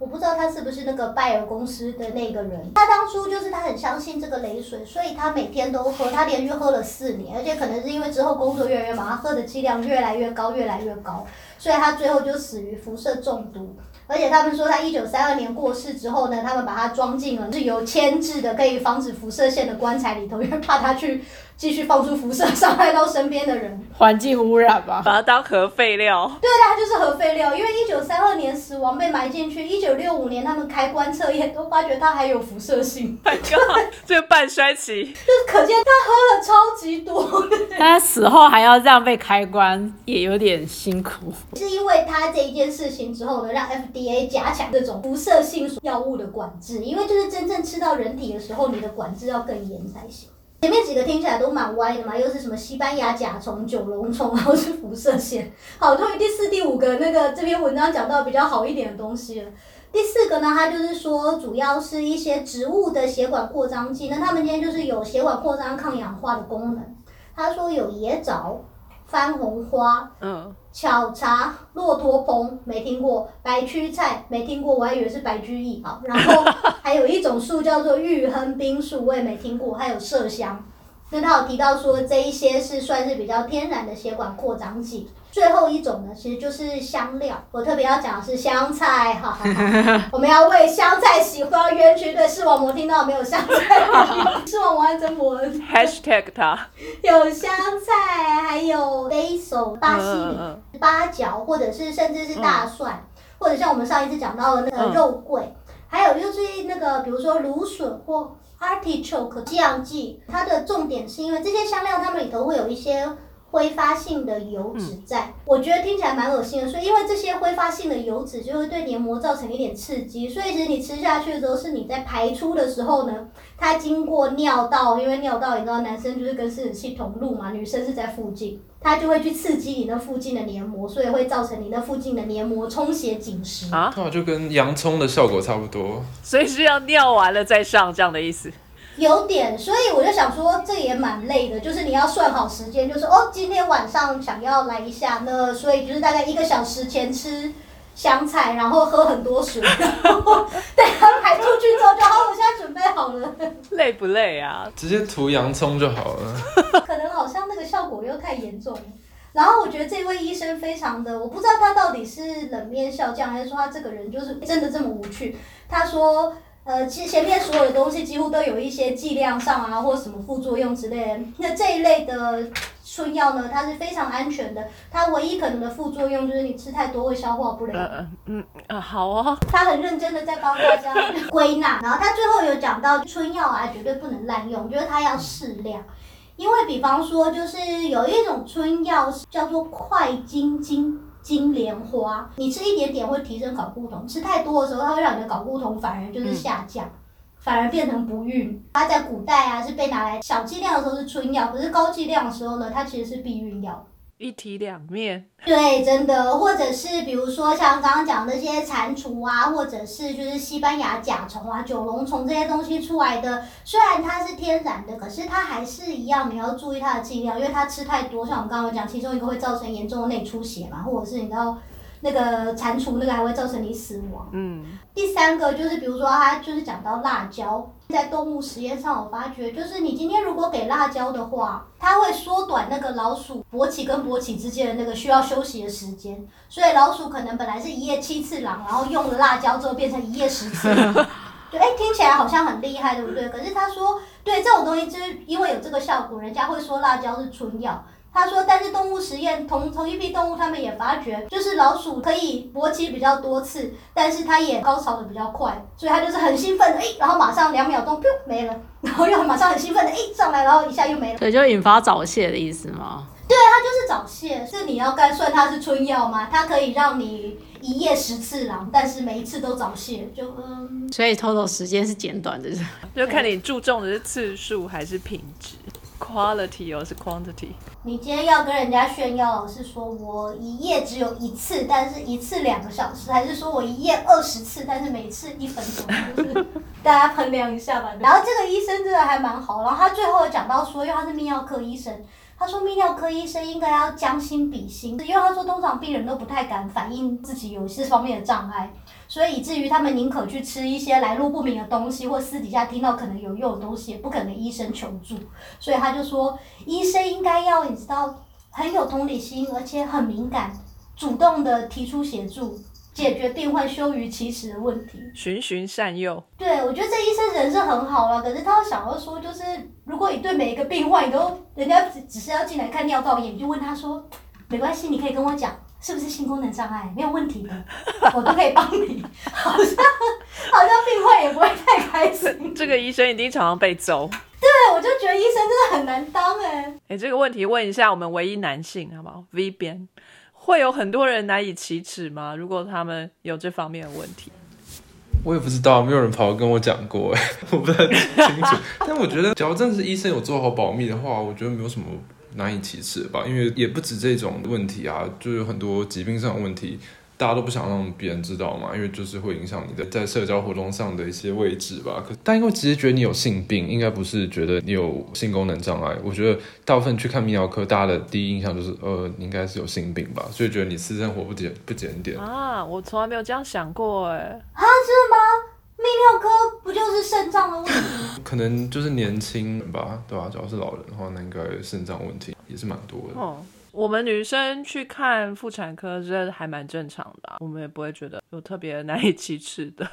我不知道他是不是那个拜尔公司的那个人。他当初就是他很相信这个雷水，所以他每天都喝，他连续喝了四年，而且可能是因为之后工作越来越忙，他喝的剂量越来越高，越来越高，所以他最后就死于辐射中毒。而且他们说他一九三二年过世之后呢，他们把他装进了是有铅制的可以防止辐射线的棺材里头，因为怕他去继续放出辐射伤害到身边的人。环境污染吧。把它当核废料。对的，它就是核废料。因为一九三二年死亡被埋进去，一九六五年他们开棺测验都发觉它还有辐射性，My God，这个半衰期，就是可见他喝了超级多。但他死后还要这样被开棺，也有点辛苦。是因为他这一件事情之后呢，让也加强这种辐射性药物的管制，因为就是真正吃到人体的时候，你的管制要更严才行。前面几个听起来都蛮歪的嘛，又是什么西班牙甲虫、九龙虫，然后是辐射线。好，终于第四、第五个那个这篇文章讲到比较好一点的东西了。第四个呢，它就是说，主要是一些植物的血管扩张剂，那它们今天就是有血管扩张、抗氧化的功能。他说有野枣、番红花、嗯，巧茶、骆驼蓬没听过，白屈菜没听过，我还以为是白居易啊。然后还有一种树叫做玉亨冰树，我也没听过，还有麝香。那他有提到说这一些是算是比较天然的血管扩张剂。最后一种呢，其实就是香料。我特别要讲的是香菜，哈哈哈。我们要为香菜洗花冤屈。对，视网膜听到没有？香菜，视网膜还真膜 #hashtag 它，有香菜，还有 basil 巴西嗯米。嗯八角，或者是甚至是大蒜，或者像我们上一次讲到的那个嗯肉桂，还有就是那个比如说芦笋或 artichoke 这样剂，它的重点是因为这些香料它们里头会有一些。挥发性的油脂在，我觉得听起来蛮恶心的，所以因为这些挥发性的油脂就会对黏膜造成一点刺激，所以其实你吃下去的时候，是你在排出的时候呢，它经过尿道，因为尿道你知道男生就是跟生殖器同路嘛，女生是在附近，它就会去刺激你那附近的黏膜，所以会造成你那附近的黏膜充血紧实。啊，那就跟洋葱的效果差不多。所以是要尿完了再上这样的意思。有点，所以我就想说，这也蛮累的，就是你要算好时间，就是哦，今天晚上想要来一下，那所以就是大概一个小时前吃香菜，然后喝很多水，然后等它排出去之后就好，我现在准备好了。累不累啊？直接涂洋葱就好了。可能好像那个效果又太严重了。然后我觉得这位医生非常的，我不知道他到底是冷面笑匠，还是说他这个人就是真的这么无趣。他说，呃，其实前面所有的东西几乎都有一些剂量上啊，或什么副作用之类的。那这一类的春药呢，它是非常安全的。它唯一可能的副作用就是你吃太多会消化不良。嗯嗯嗯啊，好哦。他很认真的在帮大家 归纳，然后他最后有讲到春药啊，绝对不能滥用，就是它要适量。因为比方说，就是有一种春药叫做快金金金莲花，你吃一点点会提升睾固酮，吃太多的时候，它会让你的睾固酮反而就是下降。反而变成不孕，它在古代啊是被拿来小剂量的时候是春药，可是高剂量的时候呢，它其实是避孕药。一体两面，对，真的，或者是比如说像刚刚讲那些蟾蜍啊，或者是就是西班牙甲虫啊、九龙虫这些东西出来的，虽然它是天然的，可是它还是一样，你要注意它的剂量，因为它吃太多，像我们刚刚讲，其中一个会造成严重的内出血嘛，或者是你要。那个蟾蜍那个还会造成你死亡。嗯，第三个就是比如说，他就是讲到辣椒，在动物实验上，我发觉就是你今天如果给辣椒的话，它会缩短那个老鼠勃起跟勃起之间的那个需要休息的时间，所以老鼠可能本来是一夜七次郎，然后用了辣椒之后变成一夜十次。对，哎，听起来好像很厉害，对不对？可是他说，对这种东西，就是因为有这个效果，人家会说辣椒是春药。他说：“但是动物实验同同一批动物，他们也发觉，就是老鼠可以勃起比较多次，但是它也高潮的比较快，所以它就是很兴奋的，哎，然后马上两秒钟，噗，没了，然后又马上很兴奋的，哎，上来，然后一下又没了。所以就引发早泄的意思吗？对，它就是早泄。是你要该算它是春药吗？它可以让你一夜十次郎，但是每一次都早泄，就嗯。所以 total 时间是简短的，就看你注重的是次数还是品质。” Quality 哦，是 quantity。你今天要跟人家炫耀是说我一夜只有一次，但是一次两个小时，还是说我一夜二十次，但是每次一分钟？就是大家衡量一下吧。然后这个医生真的还蛮好，然后他最后讲到说，因为他是泌尿科医生。他说泌尿科医生应该要将心比心，因为他说通常病人都不太敢反映自己有这方面的障碍，所以以至于他们宁可去吃一些来路不明的东西，或私底下听到可能有用的东西，也不可能医生求助。所以他就说，医生应该要你知道很有同理心，而且很敏感，主动的提出协助。解决病患羞于启齿的问题，循循善诱。对，我觉得这医生人是很好了，可是他想要说，就是如果你对每一个病患，你都人家只只是要进来看尿道炎，就问他说，没关系，你可以跟我讲是不是性功能障碍，没有问题的，我都可以帮你。好像好像病患也不会太开心。这个医生一定常常被揍。对，我就觉得医生真的很难当哎。哎，这个问题问一下我们唯一男性好不好？V 边。会有很多人难以启齿吗？如果他们有这方面的问题，我也不知道，没有人跑来跟我讲过，哎，我不太清楚。但我觉得，只要真的是医生有做好保密的话，我觉得没有什么难以启齿吧，因为也不止这种问题啊，就有很多疾病上的问题。大家都不想让别人知道嘛，因为就是会影响你的在社交活动上的一些位置吧。可但因为直接觉得你有性病，应该不是觉得你有性功能障碍。我觉得大部分去看泌尿科，大家的第一印象就是，呃，你应该是有性病吧，所以觉得你私生活不检不检点啊。我从来没有这样想过，哎，啊，是吗？泌尿科不就是肾脏的问题？可能就是年轻吧，对吧？只要是老人的话，那应该肾脏问题也是蛮多的。哦。我们女生去看妇产科，这还蛮正常的，我们也不会觉得有特别难以启齿的。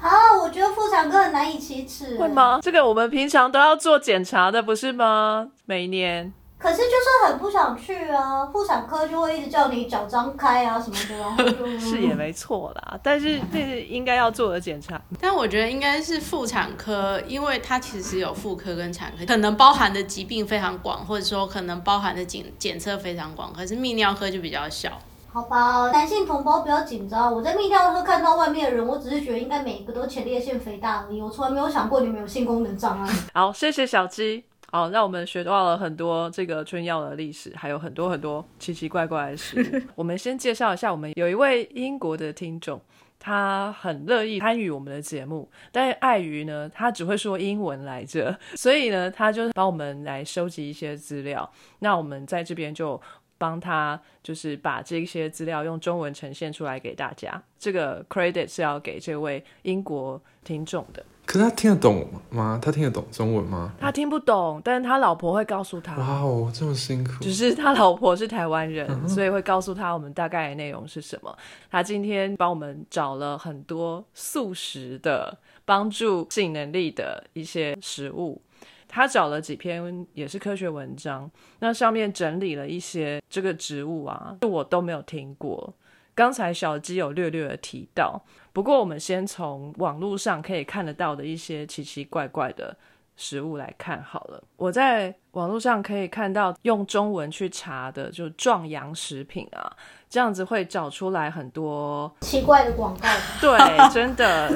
啊，我觉得妇产科很难以启齿。会吗？这个我们平常都要做检查的，不是吗？每一年。可是就是很不想去啊，妇产科就会一直叫你脚张开啊什么的。是也没错啦，但是这是应该要做的检查。但我觉得应该是妇产科，因为它其实有妇科跟产科，可能包含的疾病非常广，或者说可能包含的检检测非常广。可是泌尿科就比较小。好吧，男性同胞不要紧张。我在泌尿科看到外面的人，我只是觉得应该每一个都前列腺肥大而已。我从来没有想过你们有性功能障碍。好，谢谢小鸡。好，让我们学到了很多这个春药的历史，还有很多很多奇奇怪怪的事。我们先介绍一下，我们有一位英国的听众，他很乐意参与我们的节目，但是碍于呢，他只会说英文来着，所以呢，他就帮我们来收集一些资料。那我们在这边就帮他，就是把这些资料用中文呈现出来给大家。这个 credit 是要给这位英国听众的。可是他听得懂吗？他听得懂中文吗？他听不懂，但是他老婆会告诉他。哇哦，这么辛苦！只是他老婆是台湾人，所以会告诉他我们大概的内容是什么。他今天帮我们找了很多素食的帮助性能力的一些食物，他找了几篇也是科学文章，那上面整理了一些这个植物啊，我都没有听过。刚才小鸡有略略的提到。不过，我们先从网络上可以看得到的一些奇奇怪怪的食物来看好了。我在网络上可以看到用中文去查的，就壮阳食品啊，这样子会找出来很多。奇怪的广告，对，真的，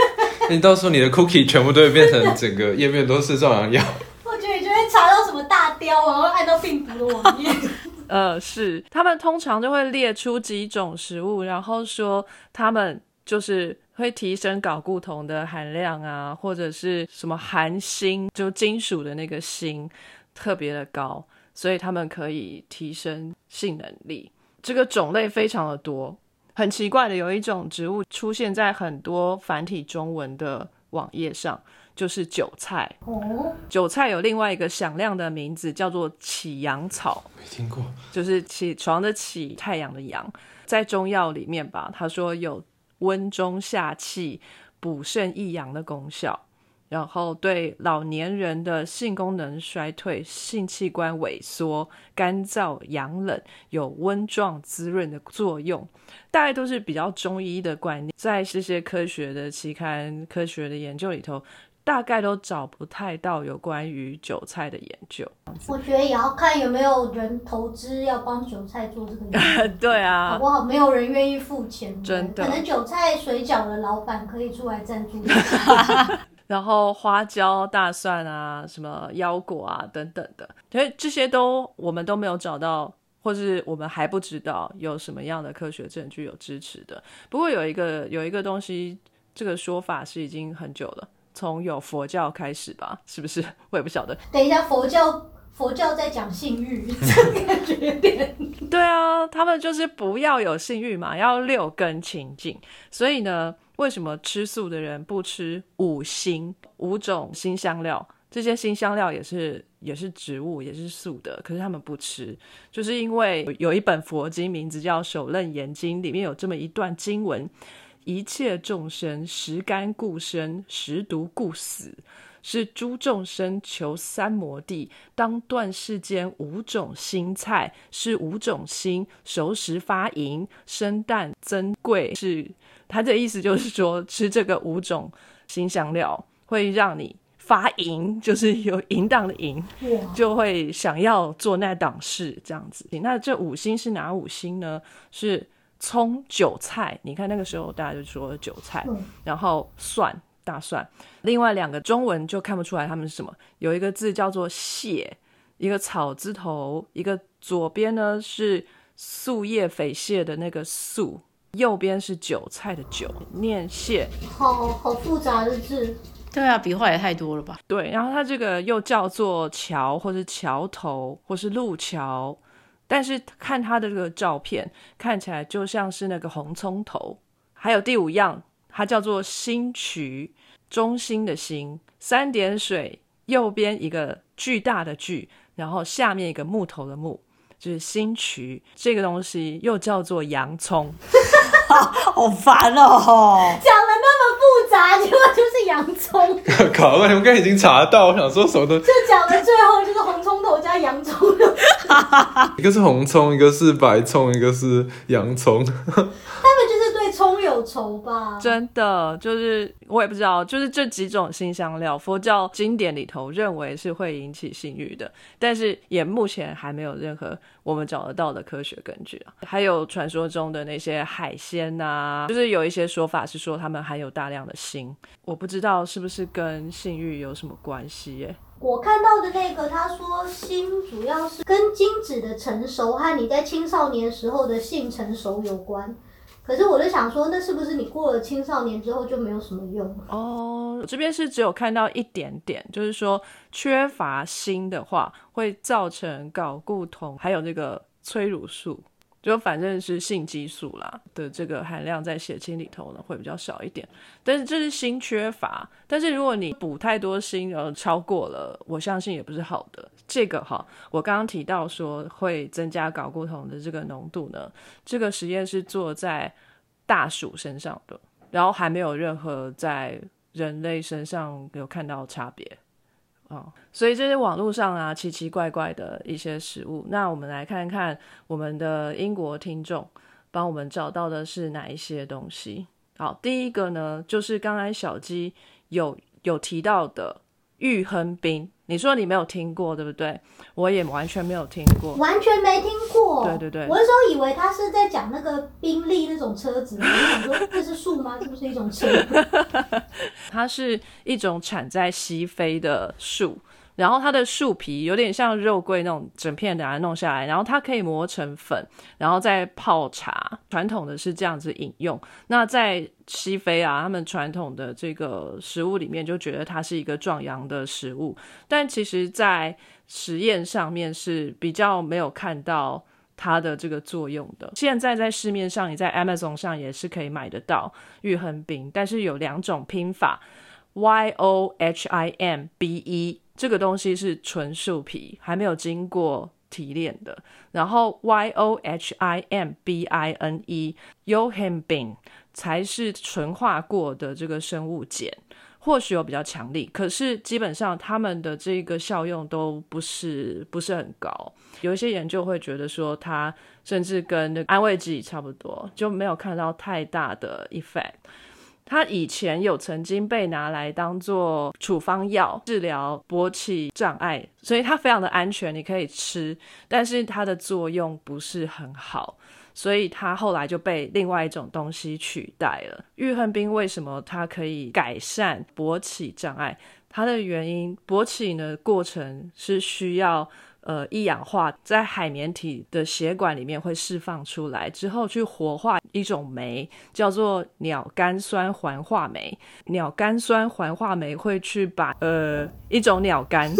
你到时候你的 cookie 全部都会变成整个页面都是壮阳药。我觉得你就会查到什么大雕，然后按到病毒的网页。呃，是他们通常就会列出几种食物，然后说他们就是会提升睾固酮的含量啊，或者是什么含锌，就金属的那个锌特别的高，所以他们可以提升性能力。这个种类非常的多，很奇怪的，有一种植物出现在很多繁体中文的网页上，就是韭菜。哦，韭菜有另外一个响亮的名字，叫做起阳草。没听过，就是起床的起，太阳的阳，在中药里面吧，他说有温中下气、补肾益阳的功效，然后对老年人的性功能衰退、性器官萎缩、干燥、阳冷有温壮滋润的作用，大概都是比较中医的观念，在这些科学的期刊、科学的研究里头。大概都找不太到有关于韭菜的研究。我觉得也要看有没有人投资要帮韭菜做这个研究。对好啊，不好？没有人愿意付钱，真的可能韭菜水饺的老板可以出来赞助。然后花椒、大蒜啊，什么腰果啊等等的，所以这些都我们都没有找到，或是我们还不知道有什么样的科学证据有支持的。不过有一个有一个东西，这个说法是已经很久了，从有佛教开始吧，是不是？我也不晓得。等一下，佛教佛教在讲性欲，这个感觉有点对啊，他们就是不要有性欲嘛，要六根清净。所以呢，为什么吃素的人不吃五辛五种辛香料？这些新香料也是也是植物，也是素的，可是他们不吃，就是因为有有一本佛经，名字叫《首楞严经》，里面有这么一段经文：一切众生食甘故生，食毒故死。是诸众生求三摩地，当断世间五种心菜，是五种心熟食发淫，生淡增贵。是他的意思就是说，吃这个五种新香料会让你发淫，就是有淫荡的淫，就会想要做那档事这样子。那这五星是哪五星呢？是葱、韭菜。你看那个时候大家就说韭菜，嗯然后蒜、大蒜。另外两个中文就看不出来它们是什么，有一个字叫做蟹，一个草字头，一个左边呢是树叶匪蟹的那个素，右边是韭菜的韭，念蟹。好好复杂的字，对啊，笔画也太多了吧？对，然后它这个又叫做桥，或是桥头，或是路桥，但是看他的这个照片，看起来就像是那个红葱头。还有第五样，它叫做星渠，中心的心，三点水，右边一个巨大的巨，然后下面一个木头的木，就是星渠。这个东西又叫做洋葱。好烦哦！讲了那么复杂，结果就是洋葱，搞了半天，我刚才已经查到，我想说什么都，就讲的最后就是红葱头加洋葱的。一个是红葱，一个是白葱，一个是洋葱。葱有仇吧？真的就是我也不知道，就是这几种新香料，佛教经典里头认为是会引起性欲的，但是也目前还没有任何我们找得到的科学根据啊。还有传说中的那些海鲜呐、就是有一些说法是说它们含有大量的锌，我不知道是不是跟性欲有什么关系耶？我看到的那个，他说锌主要是跟精子的成熟和你在青少年时候的性成熟有关。可是我就想说，那是不是你过了青少年之后就没有什么用？哦，这边是只有看到一点点，就是说缺乏锌的话，会造成睾固酮还有那个催乳素，就反正是性激素啦的这个含量在血清里头呢会比较少一点。但是这是锌缺乏，但是如果你补太多锌，然后超过了，我相信也不是好的。这个哈，我刚刚提到说会增加睾固酮的这个浓度呢，这个实验是做在大鼠身上的。然后还没有任何在人类身上有看到差别、哦所以这些网络上啊奇奇怪怪的一些食物。那我们来看看我们的英国听众帮我们找到的是哪一些东西。好，第一个呢，就是刚才小鸡有有提到的玉亨冰。你说你没有听过，对不对？我也完全没有听过。完全没听过。对对对我那时候以为他是在讲那个宾利那种车子，我就想说这是树吗？这不是一种车？它是一种产在西非的树，然后它的树皮有点像肉桂那种整片的把它弄下来，然后它可以磨成粉，然后再泡茶。传统的是这样子饮用。那在西非啊，他们传统的这个食物里面就觉得它是一个壮阳的食物，但其实在实验上面是比较没有看到。它的这个作用的，现在在市面上，你在 Amazon 上也是可以买得到玉亨冰，但是有两种拼法，Y O H I M B E，这个东西是纯树皮，还没有经过提炼的，然后 Y O H I M B I N E，Yohimbin 才是纯化过的这个生物碱。或许有比较强力，可是基本上它们的这个效用都不是不是很高。有一些研究会觉得说，它甚至跟安慰剂差不多，就没有看到太大的 effect。它以前有曾经被拿来当做处方药治疗勃起障碍，所以它非常的安全，你可以吃，但是它的作用不是很好。所以它后来就被另外一种东西取代了。玉恨冰为什么它可以改善勃起障碍？它的原因，勃起呢过程是需要呃一氧化在海绵体的血管里面会释放出来，之后去活化一种酶，叫做鸟苷酸环化酶。鸟苷酸环化酶会去把呃一种鸟苷。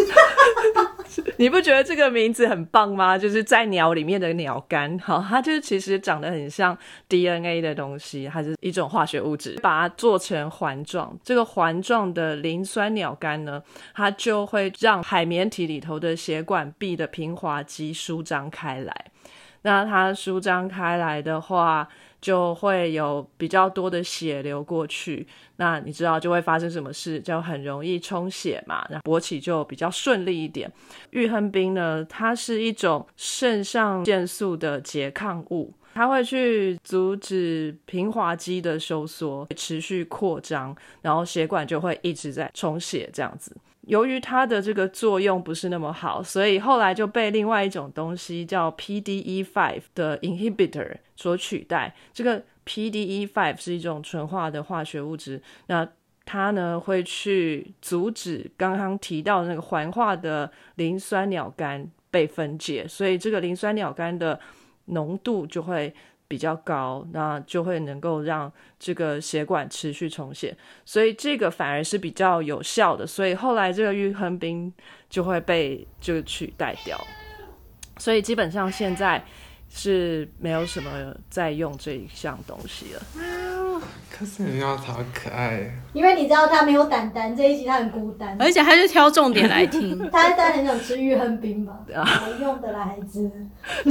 你不觉得这个名字很棒吗？就是在鸟里面的鸟苷，好，它就是其实长得很像 DNA 的东西，它是一种化学物质，把它做成环状。这个环状的磷酸鸟苷呢，它就会让海绵体里头的血管壁的平滑肌舒张开来。那它舒张开来的话，就会有比较多的血流过去。那你知道就会发生什么事？就很容易充血嘛，那勃起就比较顺利一点。玉亨冰呢，它是一种肾上腺素的拮抗物，它会去阻止平滑肌的收缩，持续扩张，然后血管就会一直在充血这样子。由于它的这个作用不是那么好，所以后来就被另外一种东西叫 PDE5 的 inhibitor 所取代。这个 PDE5 是一种纯化的化学物质，那它呢会去阻止刚刚提到的那个环化的磷酸鸟苷被分解，所以这个磷酸鸟苷的浓度就会。比较高，那就会能够让这个血管持续充血，所以这个反而是比较有效的。所以后来这个玉亨冰就会被就取代掉，所以基本上现在是没有什么在用这一项东西了。可是你要好可爱，因为你知道他没有胆胆，这一集他很孤单，而且他就挑重点来听。他当然很想吃玉亨冰吧？没用的啦，孩子。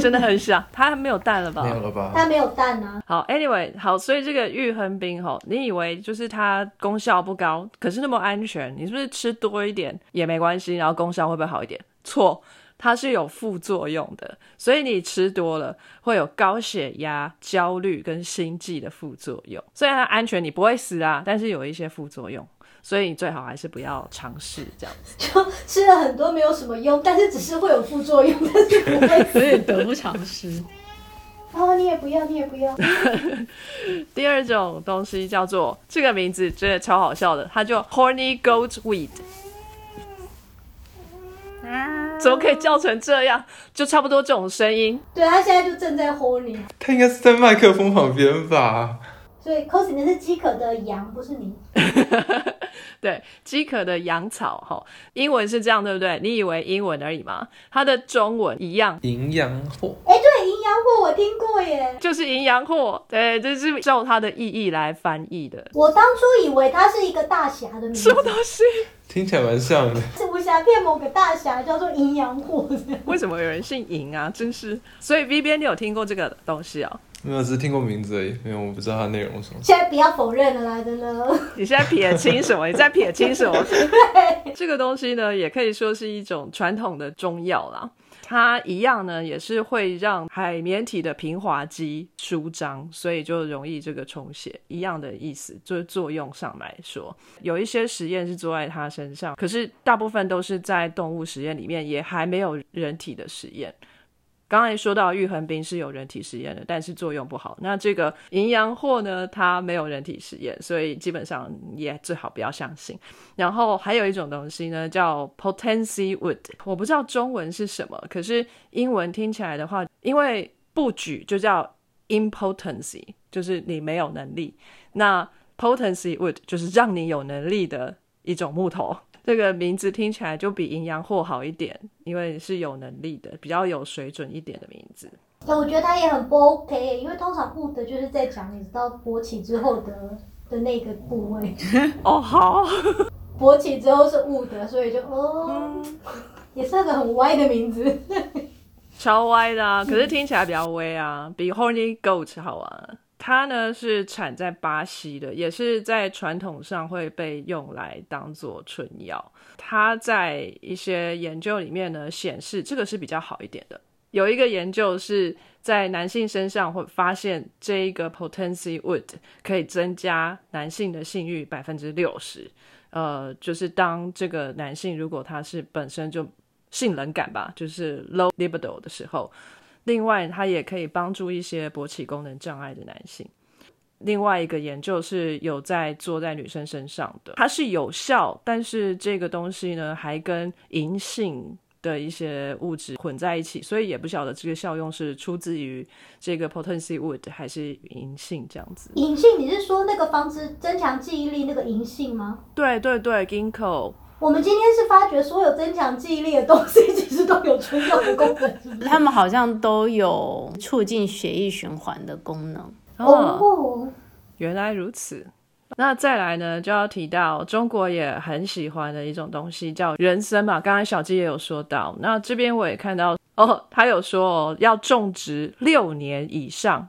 真的很想，他没有蛋了吧？没有了吧？他没有蛋啊。好，Anyway，好，所以这个玉亨冰吼，你以为就是它功效不高，可是那么安全，你是不是吃多一点也没关系？然后功效会不会好一点？错。它是有副作用的，所以你吃多了会有高血压、焦虑跟心悸的副作用。虽然它安全，你不会死啊，但是有一些副作用，所以你最好还是不要尝试这样子。就吃了很多没有什么用，但是只是会有副作用，但是不会所以得不偿失。哦，你也不要，你也不要。第二种东西叫做这个名字真的超好笑的，它叫 Horny Goat Weed。怎么可以叫成这样？就差不多这种声音。对他现在就正在 horny，他应该是在麦克风旁边吧？所以 cos 那是饥渴的羊，不是你。对，饥渴的羊草哈，英文是这样，对不对？你以为英文而已吗？它的中文一样，营养货。哎，对，营养货我听过耶，就是营养货。对，就是照它的意义来翻译的。我当初以为它是一个大侠的名字，什么东西？听起来蛮像的。是武侠片某个大侠叫做营养货。为什么有人姓营啊？真是。所以 V 边你有听过这个东西哦？没有，只是听过名字而已，没有，我不知道它内容是什么。现在不要否认了啦，真的。你现在撇清什么？你在撇清什么？这个东西呢，也可以说是一种传统的中药啦。它一样呢，也是会让海绵体的平滑肌舒张，所以就容易这个充血，一样的意思，就是作用上来说，有一些实验是做在它身上，可是大部分都是在动物实验里面，也还没有人体的实验。刚才说到玉衡冰是有人体实验的，但是作用不好。那这个营养货呢，它没有人体实验，所以基本上也最好不要相信。然后还有一种东西呢，叫 potency wood，我不知道中文是什么，可是英文听起来的话，因为不举就叫 impotency，就是你没有能力。那 potency wood 就是让你有能力的一种木头。这个名字听起来就比营养货好一点，因为是有能力的，比较有水准一点的名字。我觉得它也很不 OK，因为通常 wood 就是在讲你知道勃起之后的的那个部位。哦，好，勃起之后是 wood，所以就哦，也是个很歪的名字。超歪的啊，可是听起来比较威啊，比 horny goat 好玩。它呢是产在巴西的，也是在传统上会被用来当做春药。它在一些研究里面呢显示，这个是比较好一点的。有一个研究是在男性身上会发现，这一个 potency wood 可以增加男性的性欲百分之六十。呃，就是当这个男性如果他是本身就性冷感吧，就是 low libido 的时候。另外，它也可以帮助一些勃起功能障碍的男性。另外一个研究是有在做在女生身上的，它是有效，但是这个东西呢还跟银杏的一些物质混在一起，所以也不晓得这个效用是出自于这个 potency wood 还是银杏这样子。银杏，你是说那个防止增强记忆力那个银杏吗？对对对，ginkgo。我们今天是发掘所有增强记忆力的东西，他们好像都有促进血液循环的功能。哦，原来如此。那再来呢，就要提到中国也很喜欢的一种东西，叫人参嘛。刚才小鸡也有说到，那这边我也看到哦，他有说哦，要种植六年以上、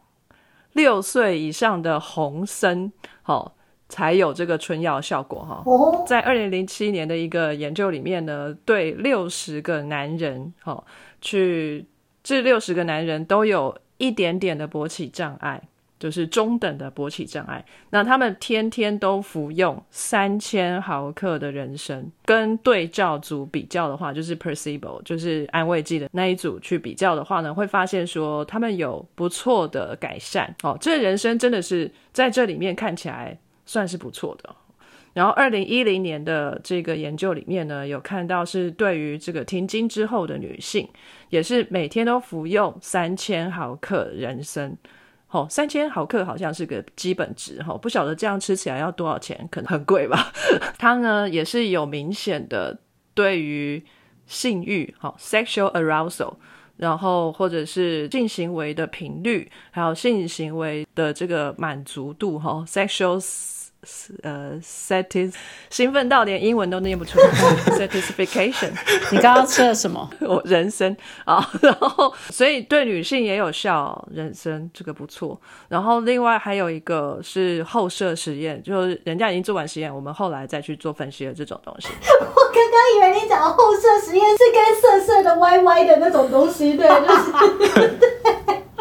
六岁以上的红参，好。才有这个春药效果哈。在二零零七年的一个研究里面呢，对六十个男人，哈，去这六十个男人都有一点点的勃起障碍，就是中等的勃起障碍。那他们天天都服用三千毫克的人参，跟对照组比较的话，就是 placebo，就是安慰剂的那一组去比较的话呢，会发现说他们有不错的改善。哦，这人参真的是在这里面看起来。算是不错的。然后，二零一零年的这个研究里面呢，有看到是对于这个停经之后的女性，也是每天都服用三千毫克人参。哦，三千毫克好像是个基本值哈，不晓得这样吃起来要多少钱，可能很贵吧。它呢也是有明显的对于性欲，好 sexual arousal，然后或者是性行为的频率，还有性行为的这个满足度哈，sexual。呃，satis 兴奋到连英文都念不出来。satisfaction，你刚刚吃了什么？我人参啊，然后所以对女性也有效，人参这个不错。然后另外还有一个是后设实验，就是人家已经做完实验，我们后来再去做分析的这种东西。我刚刚以为你讲的后设实验是跟色色的歪歪的那种东西，对，就是。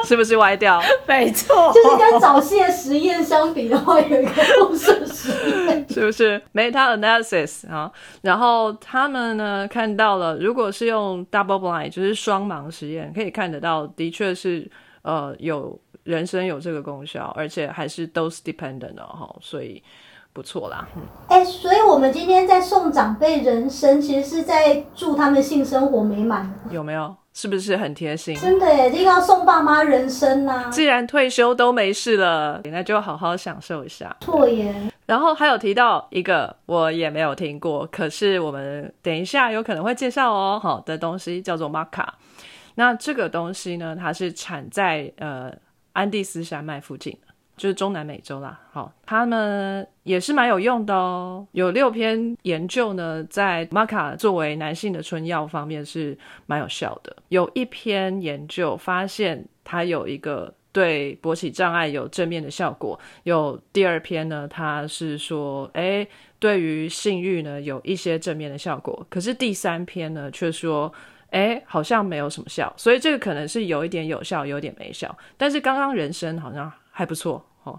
是不是歪掉？没错，就是跟早期的实验相比的话，有一个后设实验，是不是 meta analysis 啊？然后他们呢看到了，如果是用 double blind，就是双盲实验，可以看得到，的确是呃有人参有这个功效，而且还是 dose dependent 的哈，所以不错啦。哎，所以我们今天在送长辈人参，其实是在祝他们性生活美满，有没有？是不是很贴心？真的耶，一定要送爸妈人参呐！既然退休都没事了，那就好好享受一下。错耶。然后还有提到一个我也没有听过，可是我们等一下有可能会介绍哦，好的东西叫做玛卡。那这个东西呢，它是产在呃安第斯山脉附近。就是中南美洲啦，好，他们也是蛮有用的哦。有六篇研究呢，在玛卡作为男性的春药方面是蛮有效的。有一篇研究发现，它有一个对勃起障碍有正面的效果。有第二篇呢，它是说，哎，对于性欲呢有一些正面的效果。可是第三篇呢，却说，哎，好像没有什么效。所以这个可能是有一点有效，有一点没效。但是刚刚人生好像还不错哦。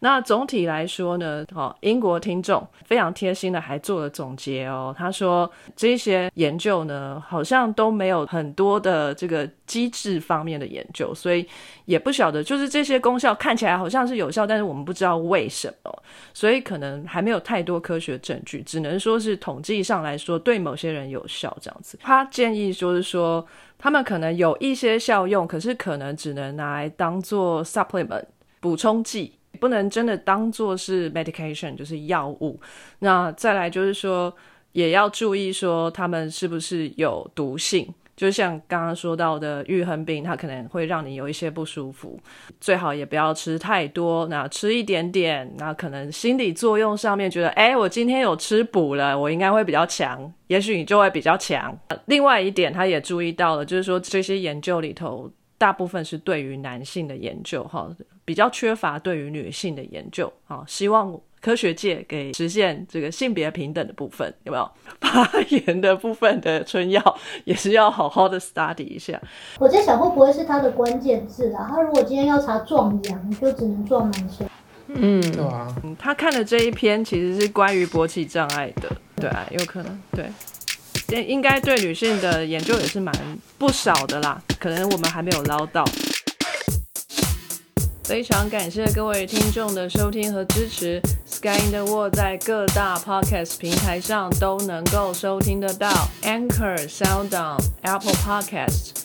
那总体来说呢，哦，英国听众非常贴心的还做了总结哦。他说这些研究呢，好像都没有很多的这个机制方面的研究，所以也不晓得，就是这些功效看起来好像是有效，但是我们不知道为什么，所以可能还没有太多科学证据，只能说是统计上来说对某些人有效这样子。他建议就是说，他们可能有一些效用，可是可能只能拿来当做 supplement 补充剂。不能真的当做是 medication，就是药物。那再来就是说，也要注意说他们是不是有毒性。就像刚刚说到的，愈痕病它可能会让你有一些不舒服，最好也不要吃太多。那吃一点点，那可能心理作用上面觉得，哎，我今天有吃补了，我应该会比较强，也许你就会比较强。另外一点，他也注意到了，就是说这些研究里头。大部分是对于男性的研究，哈，比较缺乏对于女性的研究，啊，希望科学界给实现这个性别平等的部分，有没有发言的部分的春药也是要好好的 study 一下。我在想会不会是它的关键字啊？他如果今天要查壮阳，就只能壮男生。嗯，对啊，他看的这一篇其实是关于勃起障碍的，对啊，有可能，对。应该对女性的研究也是蛮不少的啦，可能我们还没有捞到。非常感谢各位听众的收听和支持，Sky in the World 在各大 Podcast 平台上都能够收听得到，Anchor、SoundOn、Apple Podcasts。